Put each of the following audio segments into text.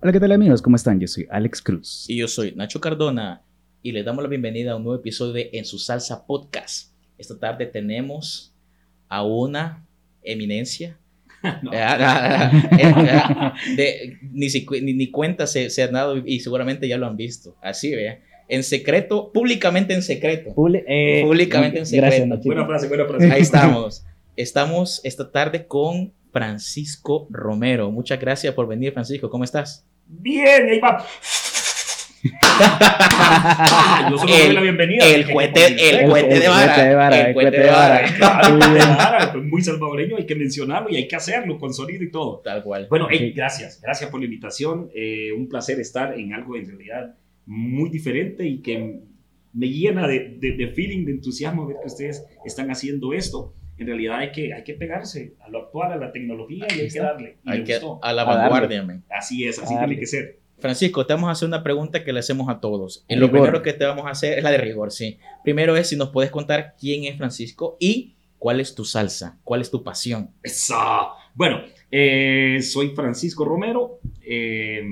Hola, ¿qué tal amigos? ¿Cómo están? Yo soy Alex Cruz. Y yo soy Nacho Cardona y les damos la bienvenida a un nuevo episodio de En su salsa podcast. Esta tarde tenemos a una eminencia. No. Eh, ah, ah, de- ni, ni, ni cuenta se, se han dado y seguramente ya lo han visto. Así, vea. En secreto, públicamente en secreto. Publi- eh, Públicamente en Gracias, secreto. Nachito. Buena frase, buena frase. Ahí estamos. Estamos esta tarde con Francisco Romero. Muchas gracias por venir, Francisco. ¿Cómo estás? Bien, ahí va. Yo solo El- doy la bienvenida. El cohete, el cohete de el vara. cohete de vara, El cohete de vara. El cohete de vara, muy salvadoreño, hay que mencionarlo y hay que hacerlo con sonido y todo. Tal cual. Bueno, hey, Sí. gracias, gracias por la invitación. Eh, un placer estar en algo en realidad muy diferente y que me llena de, de- de feeling, de entusiasmo ver que ustedes están haciendo esto. En realidad hay que, hay que pegarse a lo actual, a la tecnología y hay que darle. Y Hay me que, gustó. a la vanguardia, man. Así es, así A tiene darle. que ser. Francisco, te vamos a hacer una pregunta que le hacemos a todos. Y lo rigor. primero que te vamos a hacer es la de rigor, sí. Primero es si nos puedes contar quién es Francisco y cuál es tu salsa, cuál es tu pasión. Eso. Bueno, eh, soy Francisco Romero. eh,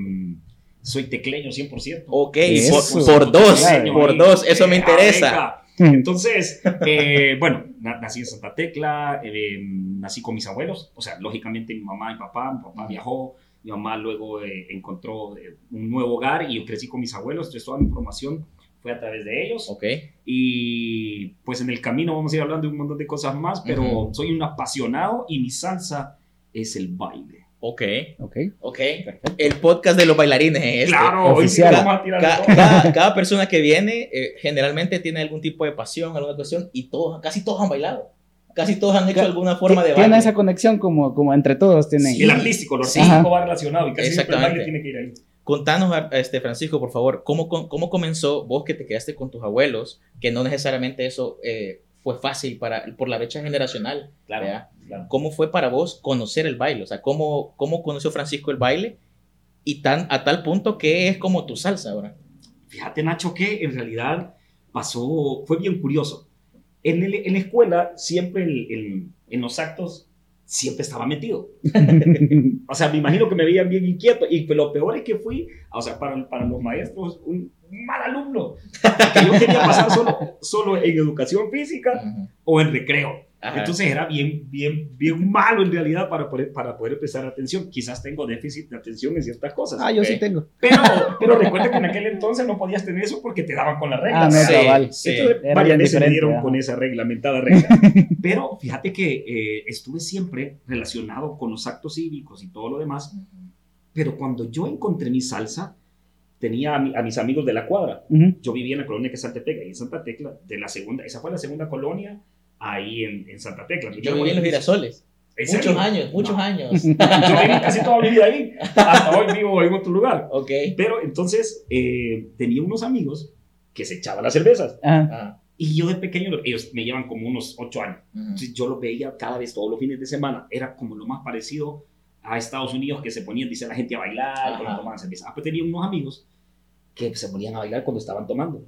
soy tecleño 100%. Ok, por, por dos, por dos, eso me Eh, interesa. Venga. Entonces, eh, bueno, na- nací en Santa Tecla, eh, nací con mis abuelos, o sea, lógicamente mi mamá y papá, mi papá viajó, mi mamá luego eh, encontró eh, un nuevo hogar y yo crecí con mis abuelos, entonces toda mi formación fue a través de ellos. Ok, Y pues en el camino vamos a ir hablando de un montón de cosas más, pero soy un apasionado y mi salsa es el baile. Ok, Ok, ok. perfecto. El podcast de los bailarines es este. Claro, hoy sí Oficial. vamos a tirar. Cada, cada persona que viene eh, generalmente tiene algún tipo de pasión, alguna cuestión, y todos, casi todos han bailado. Casi todos han hecho alguna forma de Tiene baile. esa conexión como, como entre todos tienen. Sí, el artístico, lo Sí. artístico va relacionado y casi siempre el Exactamente. baile tiene que ir ahí. Contanos, a- este, Francisco, por favor, ¿cómo, cómo comenzó vos que te quedaste con tus abuelos? Que no necesariamente eso eh, fue fácil para, por la brecha generacional. Claro, claro. ¿Cómo fue para vos conocer el baile? O sea, ¿cómo, cómo conoció Francisco el baile? Y tan, a tal punto que es como tu salsa ahora. Fíjate, Nacho, que en realidad pasó, fue bien curioso. En, el- en la escuela, siempre el- el- en los actos, siempre estaba metido. O sea, me imagino que me veían bien inquieto. Y lo peor es que fui, o sea, para, para los maestros, un mal alumno. Que yo quería pasar solo, solo en educación física o en recreo. Ajá. Entonces era bien, bien, bien malo en realidad para poder, para poder prestar atención. Quizás tengo déficit de atención en ciertas cosas. ah, yo sí tengo. Pero, pero recuerda que en aquel entonces no podías tener eso porque te daban con la regla. Ah, no, Sí, cabal. sí. Entonces, varias veces me dieron con esa reglamentada regla. Pero fíjate que eh, estuve siempre relacionado con los actos cívicos y todo lo demás. Pero cuando yo encontré mi salsa, tenía a, mi- a mis amigos de la cuadra. Ujú. Yo vivía en la colonia que es Santa Tecla y en Santa Tecla, de la segunda, esa fue la segunda colonia ahí en, en Santa Tecla. Yo viví en los girasoles. ¿En Muchos serio? años, muchos No. años. Yo viví casi toda mi vida ahí. Hasta hoy vivo en otro lugar. ok. Pero entonces eh, tenía unos amigos que se echaban las cervezas. Ajá. Ah, Y yo de pequeño, ellos me llevan como unos ocho años. ujú. Entonces yo los veía cada vez, todos los fines de semana. Era como lo más parecido a Estados Unidos que se ponían, dice la gente, a bailar cuando tomaban cerveza. Ah, pues tenía unos amigos que se ponían a bailar cuando estaban tomando.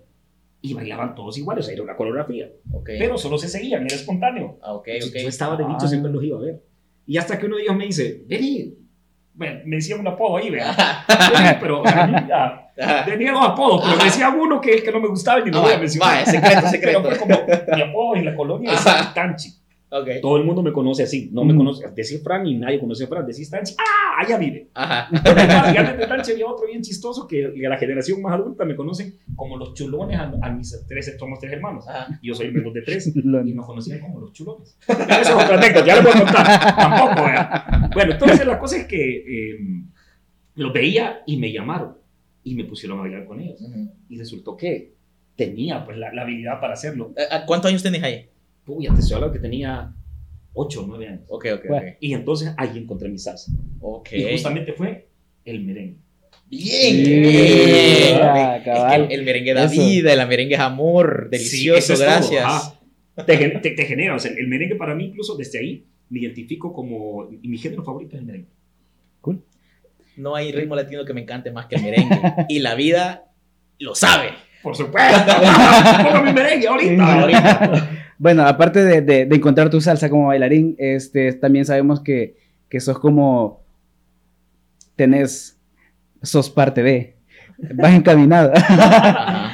Y bailaban todos iguales, o sea, era una coreografía. Ok. Pero solo se seguían, era espontáneo. Ah, ok, Entonces, ok. Yo estaba de bicho, Ah. siempre los iba a ver. Y hasta que uno de ellos me dice, vení. Bueno, me decía un apodo ahí, vea. Pero, o sea, a mí ya, Ajá. tenía dos apodos, pero me decía uno que, que no me gustaba y ni lo Ah, voy a va, mencionar. secreto, secreto. Pero fue como mi apodo en la colonia es. Tanchi. Ok. Todo el mundo me conoce así. No me Mm. conoce. Decís Fran y nadie conoce a Fran. Decís Tanchi. ¡Ah! Allá vive. Ajá. Y antes de Tanchi había otro bien chistoso que a la generación más adulta me conocen como los chulones a, a mis tres, somos tres hermanos. Ajá. Yo soy el menor de tres. Y nos conocían como los chulones. Eso es otra anécdota, ya le voy a contar. Tampoco, ¿verdad? Bueno, entonces la cosa es que eh, los veía y me llamaron. Y me pusieron a bailar con ellos. Ujú. Y resultó que tenía pues la, la habilidad para hacerlo. ¿A- a ¿Cuántos años tenés ahí? Uy, estoy hablando que tenía 8 o 9 años. Ok, ok, Bueno. ok. Y entonces ahí encontré mi salsa. Ok. Y justamente fue el merengue. Bien. Bien, bien. ah, Es que el merengue da Eso. vida, el merengue es amor, delicioso, Sí, es gracias. ajá. Te, te- te genera, o sea, el merengue para mí incluso desde ahí me identifico como, y mi género favorito es el merengue. No hay ritmo latino que me encante más que el merengue. y la vida lo sabe. Por supuesto. Pongo mi merengue ahorita. ahorita. Bueno, aparte de, de- de encontrar tu salsa como bailarín, este, también sabemos que, que sos como, tenés, sos parte de. Vas encaminado.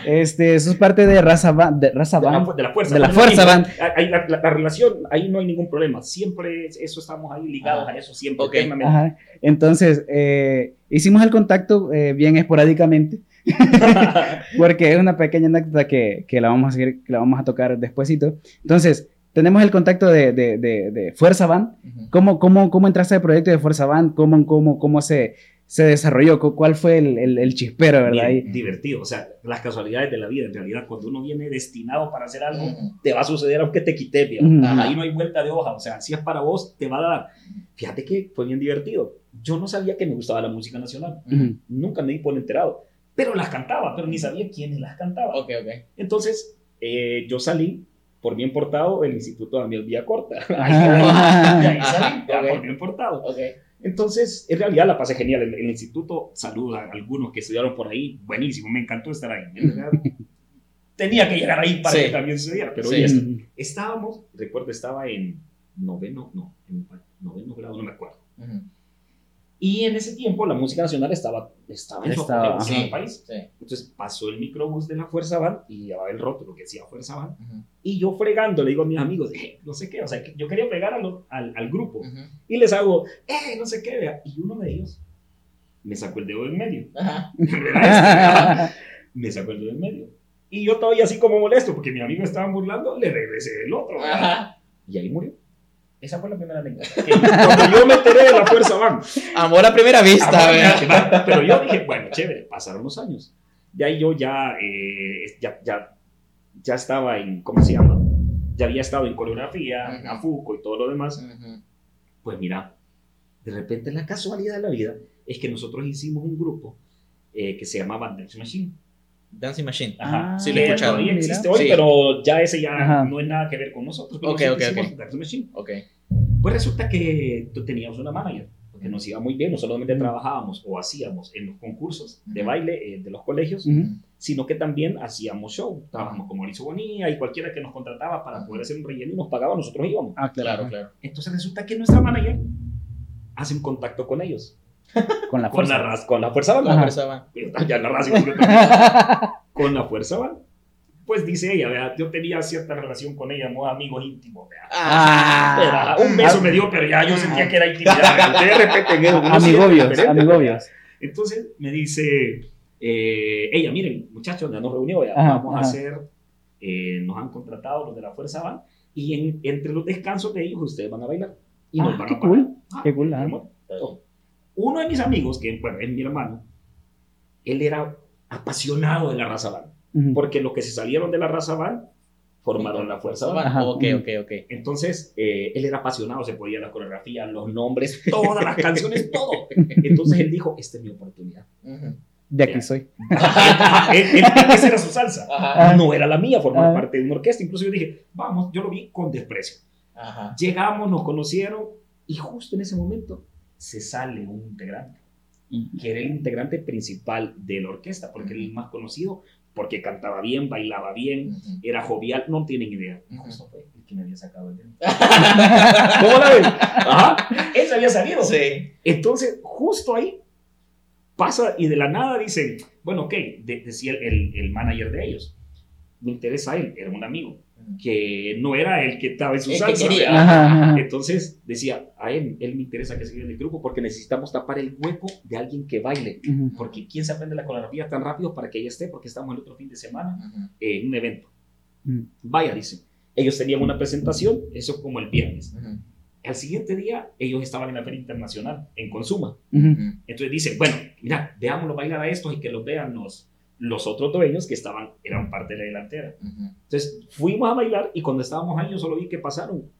Este, sos parte de raza band. De, raza de la, band. de la fuerza. De la fuerza, van. hay- la, la- la relación, ahí no hay ningún problema. Siempre es- eso estamos ahí ligados Ajá. a eso, siempre. Ok. eternamente. Ajá. Entonces, eh, hicimos el contacto eh, bien esporádicamente. Porque es una pequeña anécdota que, que la vamos a seguir, que la vamos a tocar despuesito. Entonces, tenemos el contacto de, de, de, de Fuerza Band. Ujú. ¿Cómo, cómo, cómo entraste al proyecto de Fuerza Band? ¿Cómo, cómo, cómo se, se desarrolló? ¿Cu- ¿Cuál fue el, el, el chispero, verdad? Bien, divertido. O sea, las casualidades de la vida. En realidad, cuando uno viene destinado para hacer algo, te va a suceder aunque te quite. Ujú. Ajá, Ahí no hay vuelta de hoja. O sea, si es para vos, te va a dar. Fíjate que fue bien divertido. Yo no sabía que me gustaba la música nacional. Nunca me di por enterado. Pero las cantaba, pero ni sabía quiénes las cantaba. Ok, ok. Entonces, eh, yo salí por bien portado del Instituto Daniel Villacorta. Ahí, Ajá. de ahí salí, ya, Ok. por bien portado. Ok. Entonces, en realidad la pasé genial. En el instituto, saluda a algunos que estudiaron por ahí. Buenísimo, me encantó estar ahí. Tenía que llegar ahí para Sí. que también sucediera, pero Sí. está. Ujú. estábamos, recuerdo, estaba en noveno, no, en noveno grado, no me acuerdo. Ujú. Y en ese tiempo la música nacional estaba, estaba en Estaba, en el país. sí. Entonces pasó el microbús de la Fuerza Van y llevaba el rótulo que decía Fuerza Van. Ujú. Y yo fregando le digo a mis amigos, eh, no sé qué, o sea, yo quería pegar a lo- al, al grupo. Ujú. Y les hago, eh, no sé qué, vea. Y uno de ellos me sacó el dedo en medio. Ajá. Este, me sacó el dedo en medio. Y yo todavía así como molesto, porque mi amigo estaba burlando, le regresé el otro. Y ahí murió. Esa fue la primera anécdota. Cuando yo me enteré de la Fuerza Van. Amor a primera vista, ¿verdad? Pero yo dije, bueno, chévere, pasaron los años. Ahí yo ya, eh, ya, ya, ya estaba en, ¿cómo se llama? Ya había estado en coreografía, en Ujú. AFUCO y todo lo demás. Ujú. Pues mira, de repente la casualidad de la vida es que nosotros hicimos un grupo eh, que se llamaba Dance Machine. Dancing Machine. Ajá. Ah, Sí, lo he Que escuchado. Todavía existe hoy, Sí. pero ya ese ya Ajá. no es nada que ver con nosotros. pero Ok, nosotros ok, ok. Dance Machine. Ok. Pues resulta que tú teníamos una manager, porque nos iba muy bien, no solamente trabajábamos o hacíamos en los concursos de baile eh, de los colegios, Ujú. sino que también hacíamos show. Trabajamos con Mauricio Bonilla y cualquiera que nos contrataba para poder hacer un relleno y nos pagaba, nosotros íbamos. Ah, claro. Claro, claro. Entonces resulta que nuestra manager hace un contacto con ellos, Con la con fuerza. la, raz- con la fuerza banda. La Ajá. fuerza va. Ya la raza, con la fuerza banda. Pues dice ella, vea, yo tenía cierta relación con ella, somos amigos íntimos. vea. Ah. Un beso Ah. me dio, pero ya yo sentía que era intimidad. De repente, Amigobios, amigobios. Entonces me dice eh, ella, miren, muchachos, ya nos reunió, ya Ajá, vamos a ajá. hacer, eh, nos han contratado los de la Fuerza Van y en- entre los descansos de ellos ustedes van a bailar y nos Ah, van qué a cool. Ah, Qué cool, ah. Uno de mis amigos, que bueno, es mi hermano, él era apasionado de la raza Van, Ujú. porque los que se salieron de la raza Van formaron la Fuerza Van. Ajá. Ok, ok, ok. Entonces, eh, él era apasionado, se podía la coreografía, los nombres, todas las canciones, todo. Entonces él dijo, esta es mi oportunidad. Ujú. De aquí soy. Él- él- esa era su salsa. Ajá. No era la mía formar Ah. parte de una orquesta. Incluso yo dije, vamos, yo lo vi con desprecio. Ajá. Llegamos, nos conocieron y justo en ese momento se sale un integrante, que era el integrante principal de la orquesta, porque era el más conocido, porque cantaba bien, bailaba bien, era jovial, no tienen idea. Y Ujú. justo fue el que me había sacado el dedo. ¿Cómo la ven? Ajá, él se había salido. Sí. Entonces, justo ahí pasa y de la nada dicen, bueno, ok, de- decía el, el, el manager de ellos, me interesa él, era un amigo, que no era el que estaba en su El que salsa. quería. ¿verdad? Ajá, ajá. Entonces decía, a él, él me interesa que siga en el grupo porque necesitamos tapar el hueco de alguien que baile. Porque ¿quién se aprende la coreografía tan rápido para que ella esté? Porque estamos el otro fin de semana en un evento. Ujú. Vaya, dice. Ellos tenían una presentación, eso como el viernes. Al siguiente día, ellos estaban en la Feria Internacional, en Consuma. Entonces dicen, bueno, mira, veámoslo bailar a estos y que los vean los, los otros dueños que estaban, eran parte de la delantera. Ujú. Entonces fuimos a bailar y cuando estábamos ahí yo solo vi que pasaron.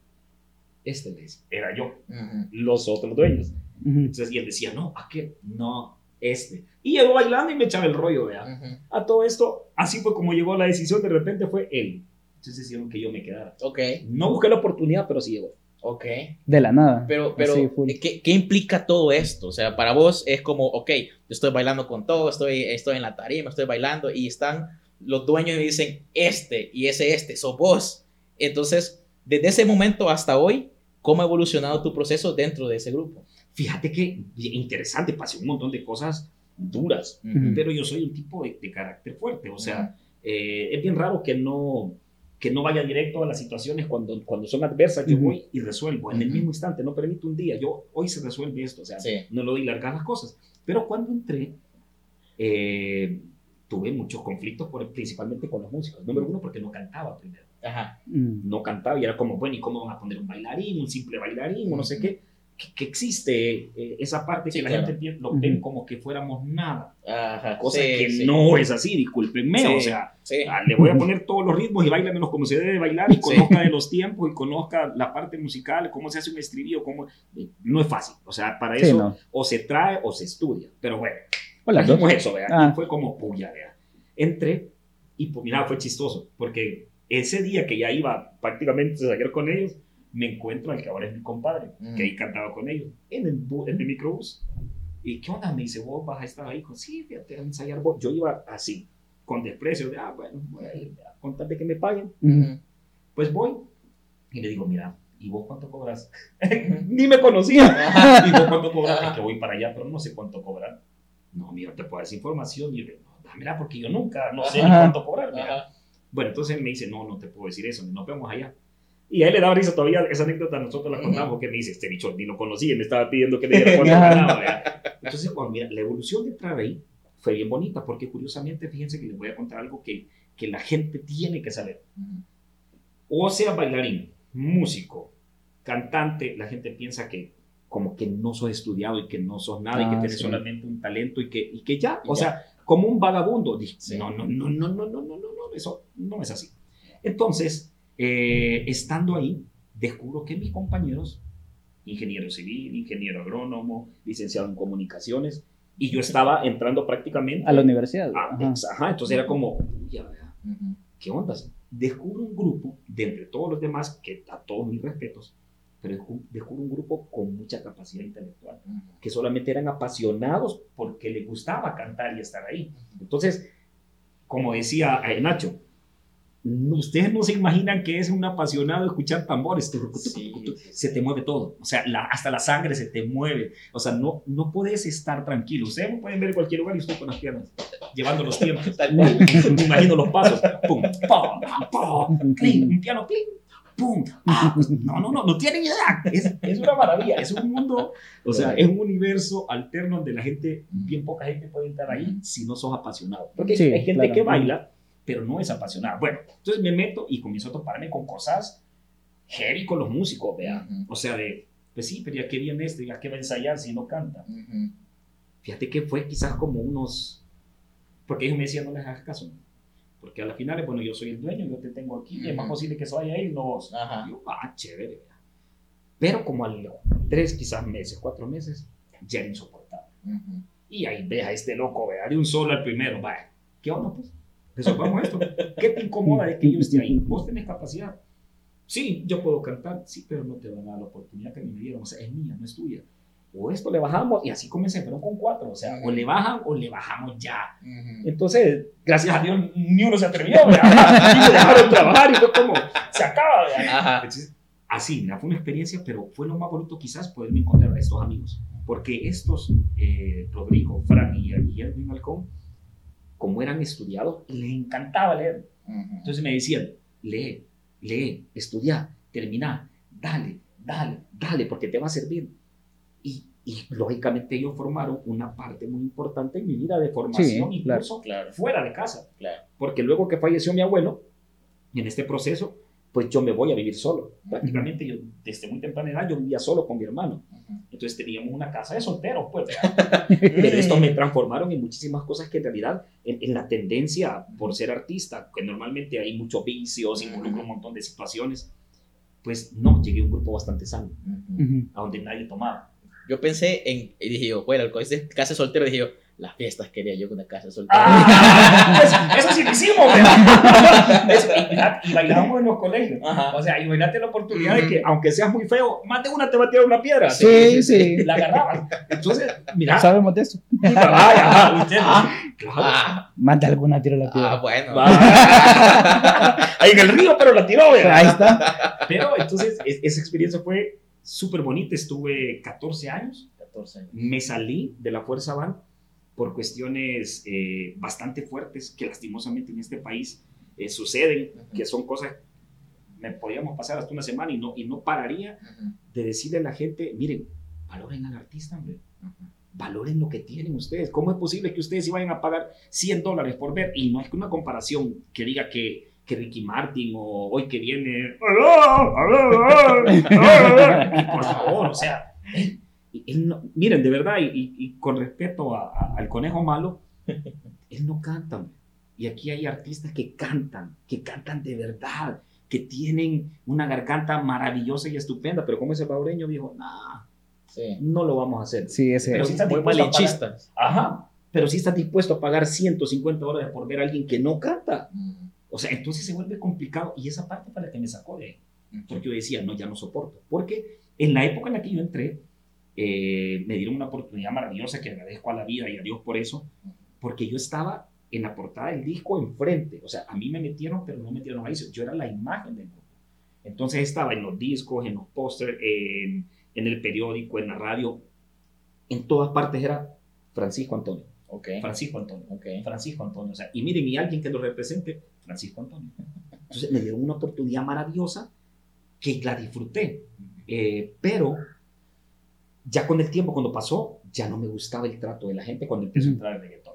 Este les era yo, Ujú. los otros dueños. Ujú. Entonces y él decía, no, aquel, no, este. Y llegó bailando y me echaba el rollo, vea. A todo esto, así fue como llegó la decisión, de repente fue él. Entonces hicieron que yo me quedara. Ok, No busqué la oportunidad, pero sí llegó. Ok. De la nada. Pero, pero Así. ¿qué, qué implica todo esto? O sea, para vos es como, ok, yo estoy bailando con todo, estoy, estoy en la tarima, estoy bailando y están los dueños y me dicen, este y ese este, sos vos. Entonces, desde ese momento hasta hoy, ¿cómo ha evolucionado tu proceso dentro de ese grupo? Fíjate que interesante, pasé un montón de cosas duras, pero yo soy un tipo de, de carácter fuerte, o sea, eh, es bien raro que no que no vaya directo a las situaciones cuando, cuando son adversas, yo Ujú. voy y resuelvo en el mismo instante, no permito un día, yo hoy se resuelve esto, o sea, Sí. no le doy largas las cosas. Pero cuando entré, eh, tuve muchos conflictos, por, principalmente con los músicos. Número uno, porque no cantaba primero. Ajá. Mm. No cantaba y era como, bueno, ¿y cómo van a poner un bailarín, un simple bailarín, o no sé qué? Que, que existe eh, esa parte Sí, que la claro. gente lo ven como que fuéramos nada. Ajá. Cosa sí, que sí. no es así, discúlpenme. Sí. O sea, Sí. ah, le voy a poner todos los ritmos y baila menos como se debe bailar y Sí. conozca de los tiempos y conozca la parte musical, cómo se hace un estribillo, cómo... No es fácil. O sea, para Sí, eso no. o se trae o se estudia. Pero bueno, Hola, eso, vea. Ah. Fue como puya, vea. Entré y pues mira, fue chistoso, porque ese día que ya iba prácticamente a ensayar con ellos, me encuentro al que ahora es mi compadre, Mm. que ahí cantaba con ellos, en el, en el microbús. ¿Y qué onda? Me dice, vos vas a estar ahí. Con, sí, fíjate, a ensayar vos. Yo iba así, con desprecio, de, ah, bueno, voy a ir, a contar de que me paguen. Ujú. Pues voy y le digo, mira, ¿y vos cuánto cobras? Ni me conocía. ¿Y vos cuánto cobras? Es que voy para allá, pero no sé cuánto cobrar. No, mira, te puedo dar esa información. Y yo no, dámela porque yo nunca, no sé ni Ajá. cuánto cobrar. mira. Bueno, entonces me dice, no, no te puedo decir eso, nos vemos allá. Y a él le daba risa todavía, esa anécdota nosotros la contamos, porque me dice, este bicho ni lo conocía, me estaba pidiendo que le diera cuánto ganaba. Entonces, cuando mira, la evolución de ahí fue bien bonita, porque curiosamente, fíjense que les voy a contar algo que, que la gente tiene que saber. O sea, bailarín, músico, cantante, la gente piensa que como que no sos estudiado y que no sos nada y que Ah, tienes sí. solamente un talento y que, y que ya, Y o ya. sea, como un vagabundo. Sí. no, no, no, no, no, no, no, no, no, eso no es así. Entonces, eh, estando ahí, descubro que mis compañeros, ingeniero civil, ingeniero agrónomo, licenciado en comunicaciones, y yo estaba entrando prácticamente A la universidad. a- Ajá. ajá, entonces era como, uy. ¿qué onda? Descubro un grupo de entre todos los demás, que a todos mis respetos, pero descu- descubro un grupo con mucha capacidad intelectual, que solamente eran apasionados porque les gustaba cantar y estar ahí. Entonces, como decía eh, Nacho, ustedes no se imaginan que es un apasionado escuchar tambores, Sí, se te mueve todo, o sea, la- hasta la sangre se te mueve, o sea, no, no puedes estar tranquilo. Ustedes me pueden ver en cualquier lugar y estoy con las piernas, llevando los tiempos. Me imagino los pasos. Pum, pum, pum, clink, un piano clink, pum. Ah, no, no, no, no tienen idea. Es, es una maravilla. Es un mundo, o sea, es un universo alterno donde la gente, bien poca gente puede entrar ahí si no sos apasionado. Porque Sí, hay gente claro. que baila, pero no es apasionada. Bueno, entonces me meto y comienzo a toparme con cosas heavy con los músicos, vea. Ujú. O sea, de, pues sí, pero ya que viene este, ya que va a ensayar si no canta. Ujú. Fíjate que fue quizás como unos... Porque ellos me decían, no les hagas caso. Porque a la final, bueno, yo soy el dueño, yo te tengo aquí, y es más posible que se vaya él, no vos. Ajá. Yo, ah, chévere. Pero como a los tres, quizás meses, cuatro meses, ya era insoportable. Y ahí ves a este loco, vea, de un solo al primero, vaya. ¿Qué onda, pues? Resolvamos esto. ¿Qué te incomoda de que yo esté ahí? Vos tenés capacidad. Sí, yo puedo cantar, sí, pero no te van a dar la oportunidad que me dieron. O sea, es mía, no es tuya. O esto le bajamos, y así comencé, pero con cuatro. O sea, o le bajan o le bajamos ya. Ujú. Entonces, gracias a Dios, ni uno se atrevió. Y me dejaron trabajar y fue como, se acaba. Entonces, así, fue una experiencia, pero fue lo más bonito quizás poderme encontrar a estos amigos. Porque estos, eh, Rodrigo, Fran y, y Edwin Halcón, como eran estudiados, les encantaba leer. Entonces me decían, lee, lee, estudia, termina, dale, dale, dale, porque te va a servir. Y, y lógicamente ellos formaron una parte muy importante en mi vida de formación, Sí, claro. incluso Claro. fuera de casa. Claro. Porque luego que falleció mi abuelo, en este proceso, pues yo me voy a vivir solo. Prácticamente yo, desde muy temprana edad, yo vivía solo con mi hermano. Entonces teníamos una casa de solteros, pues. Pero estos me transformaron en muchísimas cosas que en realidad, en, en la tendencia por ser artista, que normalmente hay muchos vicios, involucra un montón de situaciones, pues no, llegué a un grupo bastante sano, Ujú. Ujú. a donde nadie tomaba. Yo pensé en, y dije yo, bueno, con ese casa soltero, dije yo, las fiestas quería yo con una casa soltera. ¡Ah! Eso, eso sí lo hicimos. Eso, y, mira, y bailábamos en los colegios. Ajá. O sea, imagínate la oportunidad de que, aunque seas muy feo, más de una te va a tirar una piedra. Sí, sí. La agarrabas. Entonces, mira, Sabemos de eso. vaya, ajá, usted, claro. Ah, Más de alguna tiro la ah, piedra. bueno. Va. Ahí en el río, pero la tiró, ¿verdad? Ahí está. Pero entonces, es- esa experiencia fue súper bonita. Estuve 14 años, 14 años. me salí de la Fuerza Van por cuestiones eh, bastante fuertes que lastimosamente en este país eh, suceden, que son cosas, me podríamos pasar hasta una semana y no, y no pararía de decirle a la gente, miren, valoren al artista, hombre. Valoren lo que tienen ustedes. ¿Cómo es posible que ustedes se vayan a pagar 100 dólares por ver? Y no es que una comparación que diga que, que Ricky Martin o hoy que viene. por favor, o sea, miren, de verdad, y, con respeto al conejo malo, él no canta. Y aquí hay artistas que cantan, que cantan de verdad, que tienen una garganta maravillosa y estupenda, pero como ese paureño dijo, nah, no lo vamos a hacer. Sí, ese pero si muy malinchista. Ajá, pero si estás dispuesto a pagar 150 dólares por ver a alguien que no canta. O sea, entonces se vuelve complicado y esa parte para la que me sacó de Porque yo decía, no, ya no soporto. Porque en la época en la que yo entré, eh, me dieron una oportunidad maravillosa que agradezco a la vida y a Dios por eso, porque yo estaba en la portada del disco enfrente, o sea, a mí me metieron, pero no metieron ahí, yo era la imagen del grupo. Entonces estaba en los discos, en los pósters, en, en, el periódico, en la radio, en todas partes era Francisco Antonio. Okay. Francisco Antonio. Okay. Francisco Antonio. O sea, y miren, y alguien que lo represente, Francisco Antonio. Entonces me dieron una oportunidad maravillosa que la disfruté. Eh, pero ya con el tiempo, cuando pasó, ya no me gustaba el trato de la gente cuando empezó a entrar el reggaetón.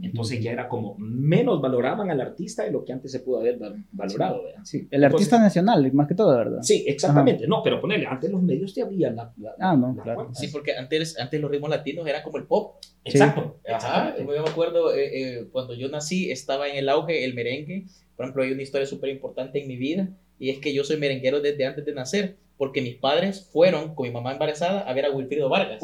Entonces ya era como menos valoraban al artista de lo que antes se pudo haber valorado. Sí, el artista nacional, más que todo, ¿verdad? Sí, exactamente. No, pero ponele, antes los medios te abrían la, Ah, no, claro. Sí, porque antes, antes los ritmos latinos eran como el pop. Exacto. Ajá. Yo me acuerdo eh, eh, cuando yo nací, estaba en el auge el merengue. Por ejemplo, hay una historia súper importante en mi vida y es que yo soy merenguero desde antes de nacer porque mis padres fueron con mi mamá embarazada a ver a Wilfrido Vargas.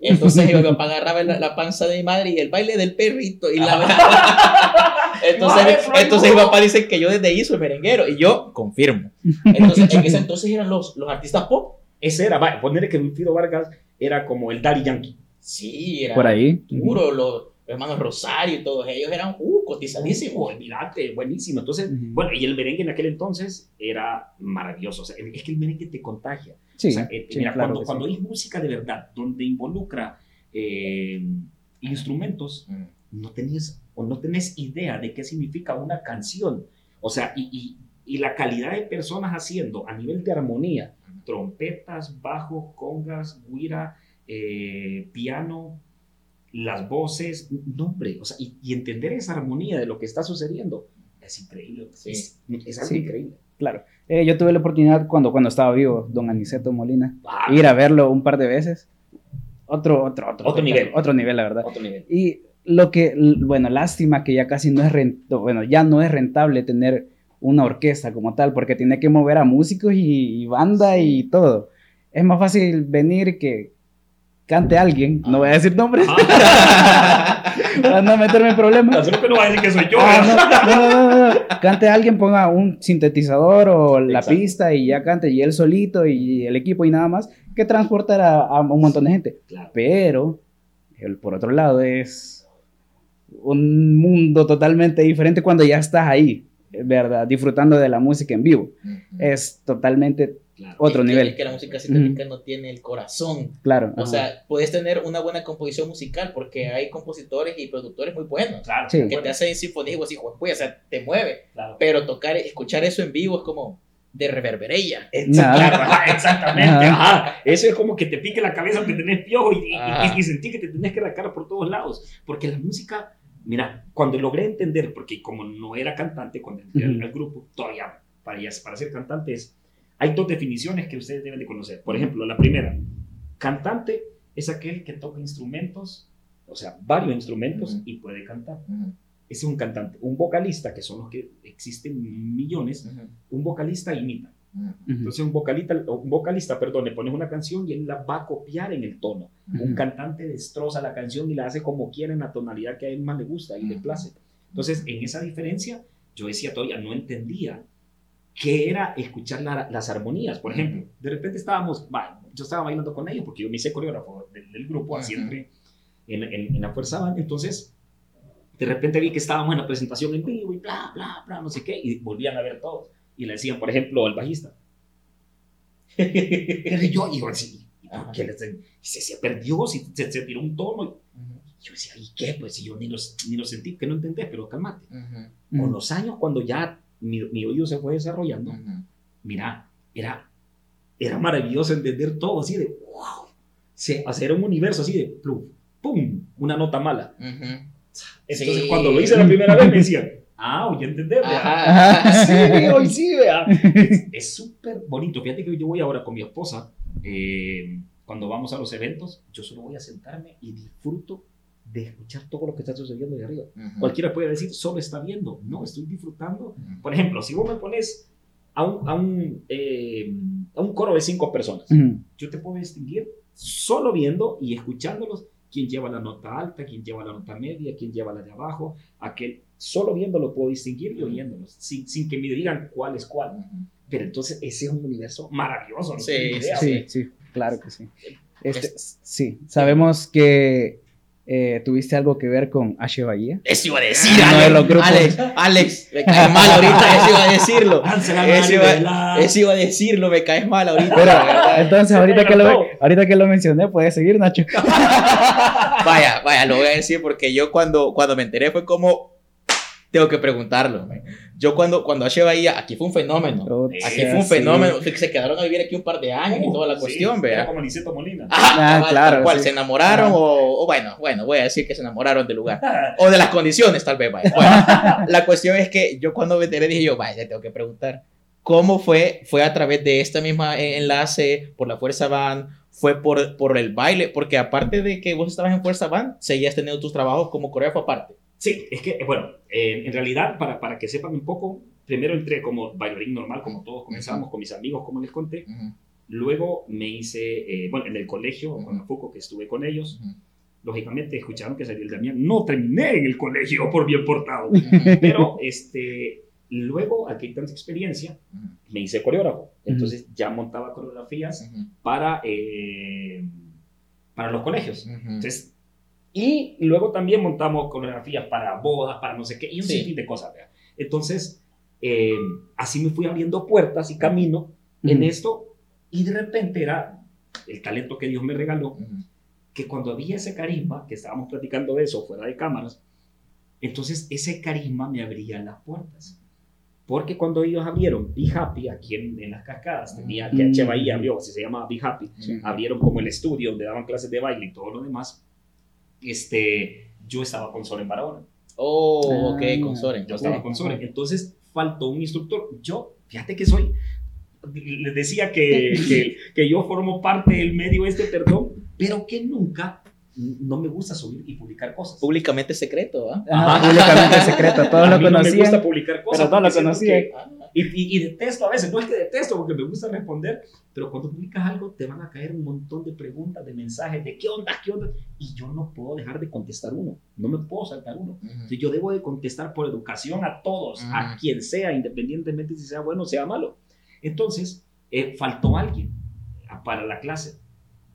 Entonces mi papá agarraba la, panza de mi madre y el baile del perrito y la entonces, entonces mi papá dice que yo desde ahí soy merenguero y yo confirmo. Entonces en ese entonces eran los, los artistas pop. Ese era, ponerle que Wilfrido Vargas era como el Daddy Yankee. Sí, era por ahí. Puro, lo, hermanos Rosario y todos ellos eran uh, cotizadísimos. Olvídate, buenísimo. Entonces, bueno, y el merengue en aquel entonces era maravilloso. O sea, es que el merengue te contagia. Sí, o sea, eh, mira, cuando, cuando hay música de verdad, donde involucra eh, instrumentos, mm. no tenés o no tenés idea de qué significa una canción. O sea, y, y, y la calidad de personas haciendo a nivel de armonía, trompetas, bajos, congas, guira, eh, piano, las voces, nombre, o sea, y, entender esa armonía de lo que está sucediendo es increíble, es, algo increíble. Claro, eh, yo tuve la oportunidad cuando, cuando estaba vivo, don Aniceto Molina, ah. ir a verlo un par de veces. Otro, otro, otro, otro nivel. Otro nivel, la verdad. Otro nivel. Y lo que, bueno, lástima que ya casi no es rentable, bueno, ya no es rentable tener una orquesta como tal, porque tiene que mover a músicos y, y banda y todo. Es más fácil venir que, cante alguien, no voy a decir nombres, ah. para no meterme en problemas. que no va a decir que soy yo. Ah, cante alguien, ponga un sintetizador o la pista y ya cante, y él solito y el equipo y nada más, que transportar a, un montón de gente. Pero, el, por otro lado, es un mundo totalmente diferente cuando ya estás ahí, ¿verdad? Disfrutando de la música en vivo. Es totalmente otro nivel. Es que la música sintética no tiene el corazón. Claro. O sea, puedes tener una buena composición musical porque hay compositores y productores muy buenos. Claro. Que te hacen sinfonías y así, pues, o sea, te mueve. Pero tocar, escuchar eso en vivo es como de reverberella. Exactamente. Ajá. Eso es como que te pique la cabeza que tenés piojo y, y, sentir que te tenés que cara por todos lados. Porque la música, mira, cuando logré entender, porque como no era cantante cuando entré al grupo, todavía para, para ser cantante es hay dos definiciones que ustedes deben de conocer. Por ejemplo, la primera, cantante es aquel que toca instrumentos, o sea, varios instrumentos y puede cantar. Ese es un cantante. Un vocalista, que son los que existen millones, un vocalista imita. Entonces un vocalista, un vocalista, perdón, le pones una canción y él la va a copiar en el tono. Un cantante destroza la canción y la hace como quiere en la tonalidad que a él más le gusta y le place. Entonces, en esa diferencia, yo decía todavía, no entendía que era escuchar las armonías. Por ejemplo, de repente estábamos, yo estaba bailando con ellos porque yo me hice coreógrafo del, grupo, así entré en, en, la Fuerza Band. Entonces, de repente vi que estábamos en la presentación en vivo y bla, bla, bla, no sé qué, y volvían a ver todos. Y le decían, por ejemplo, al bajista. y yo, y yo así, ¿qué le se, se perdió, se, se, tiró un tono. Yo decía, ¿y qué? Pues si yo ni lo, ni lo sentí, que no entendés, pero cálmate. Ujú, Con los años, cuando ya mi, mi oído se fue desarrollando, ujú. mira, era, era maravilloso entender todo así de, wow. Se, era un universo así de, plum, pum, una nota mala. Ujú. Entonces, Sí. cuando lo hice la primera vez, me decían, ah, oye, entender, vea. Ajá. Sí, hoy sí, vea. Es- Es súper bonito. Fíjate que yo voy ahora con mi esposa, eh, cuando vamos a los eventos, yo solo voy a sentarme y disfruto de escuchar todo lo que está sucediendo de arriba. Ujú. Cualquiera puede decir, solo está viendo. No, estoy disfrutando. Ujú. Por ejemplo, si vos me pones a un, a un, eh, a un coro de cinco personas, Ujú. yo te puedo distinguir solo viendo y escuchándolos quién lleva la nota alta, quién lleva la nota media, quién lleva la de abajo, aquel, solo viéndolo puedo distinguir y oyéndolos, sin, sin que me digan cuál es cuál. Pero entonces ese es un universo maravilloso, no Sí, idea. Sí, sí, claro que sí. Este, Es- sí, sabemos que eh, tuviste algo que ver con Ashe Bahía. Eso iba a decir, Uno de Alex. los grupos. Alex, Alex, me caes mal ahorita, eso iba a decirlo. Eso iba, Maribela. eso iba a decirlo, me caes mal ahorita. Pero verdad. entonces ahorita que, lo, ahorita que lo mencioné, puedes seguir, Nacho. Vaya, vaya, lo voy a decir porque yo cuando, cuando me enteré fue como, tengo que preguntarlo. man. Yo cuando, cuando Ashe Bahía, aquí fue un fenómeno. Puta, Aquí fue un sí. fenómeno. que Se quedaron a vivir aquí un par de años y toda la Sí, cuestión, era vea. como Niceto Molina. Ajá, Ah, cabal, claro, tal cual, sí. se enamoraron Ajá. o, o bueno, bueno, voy a decir que se enamoraron del lugar. O de las condiciones, tal vez, vaya. Bueno, la cuestión es que yo cuando me enteré dije yo, vaya, tengo que preguntar, ¿cómo fue? ¿Fue a través de esta misma eh, enlace, por la Fuerza Band? ¿Fue por, por el baile? Porque aparte de que vos estabas en Fuerza Band, seguías teniendo tus trabajos como coreógrafo aparte. Sí, es que, bueno, eh, en realidad, para, para que sepan un poco, primero entré como bailarín normal, como todos comenzamos, con mis amigos, como les conté. Ujú, Luego me hice, eh, bueno, en el colegio, Ujú. con la FUCO, que estuve con ellos. Lógicamente, escucharon que salí el Damián. No terminé en el colegio por bien portado. Pero, este, luego, aquí hay tanta experiencia, me hice coreógrafo. Entonces, ya montaba coreografías para, eh, para los colegios. Entonces, y luego también montamos coreografías para bodas, para no sé qué, y un Sí. sinfín de cosas. ¿verdad? Entonces, eh, así me fui abriendo puertas y camino en Ujú. esto, y de repente era el talento que Dios me regaló, Ujú. que cuando había ese carisma, que estábamos platicando de eso fuera de cámaras, entonces ese carisma me abría las puertas. Porque cuando ellos abrieron Be Happy, aquí en, en las cascadas, tenía que. Bahía abrió, así se llama Be Happy, Sí. abrieron como el estudio donde daban clases de baile y todo lo demás, este, yo estaba con Soren Barahona. Oh, ok, Ah, con Soren. Yo estaba con Soren. Entonces faltó un instructor. Yo, fíjate que soy, les decía que, que, que yo formo parte del medio este, perdón, pero que nunca, no me gusta subir y publicar cosas. Públicamente secreto, ¿ah? Ajá, públicamente secreto, todos lo no me gusta conocían. publicar cosas. pero todos lo conocían. Y, y- y detesto a veces, no es que detesto porque me gusta responder, pero cuando publicas algo te van a caer un montón de preguntas, de mensajes, de qué onda, qué onda, y yo no puedo dejar de contestar uno, no me puedo saltar uno. ujú. Entonces, yo debo de contestar por educación a todos, a Mm. quien sea, independientemente si sea bueno o sea malo. Entonces, eh, faltó alguien ah, para la clase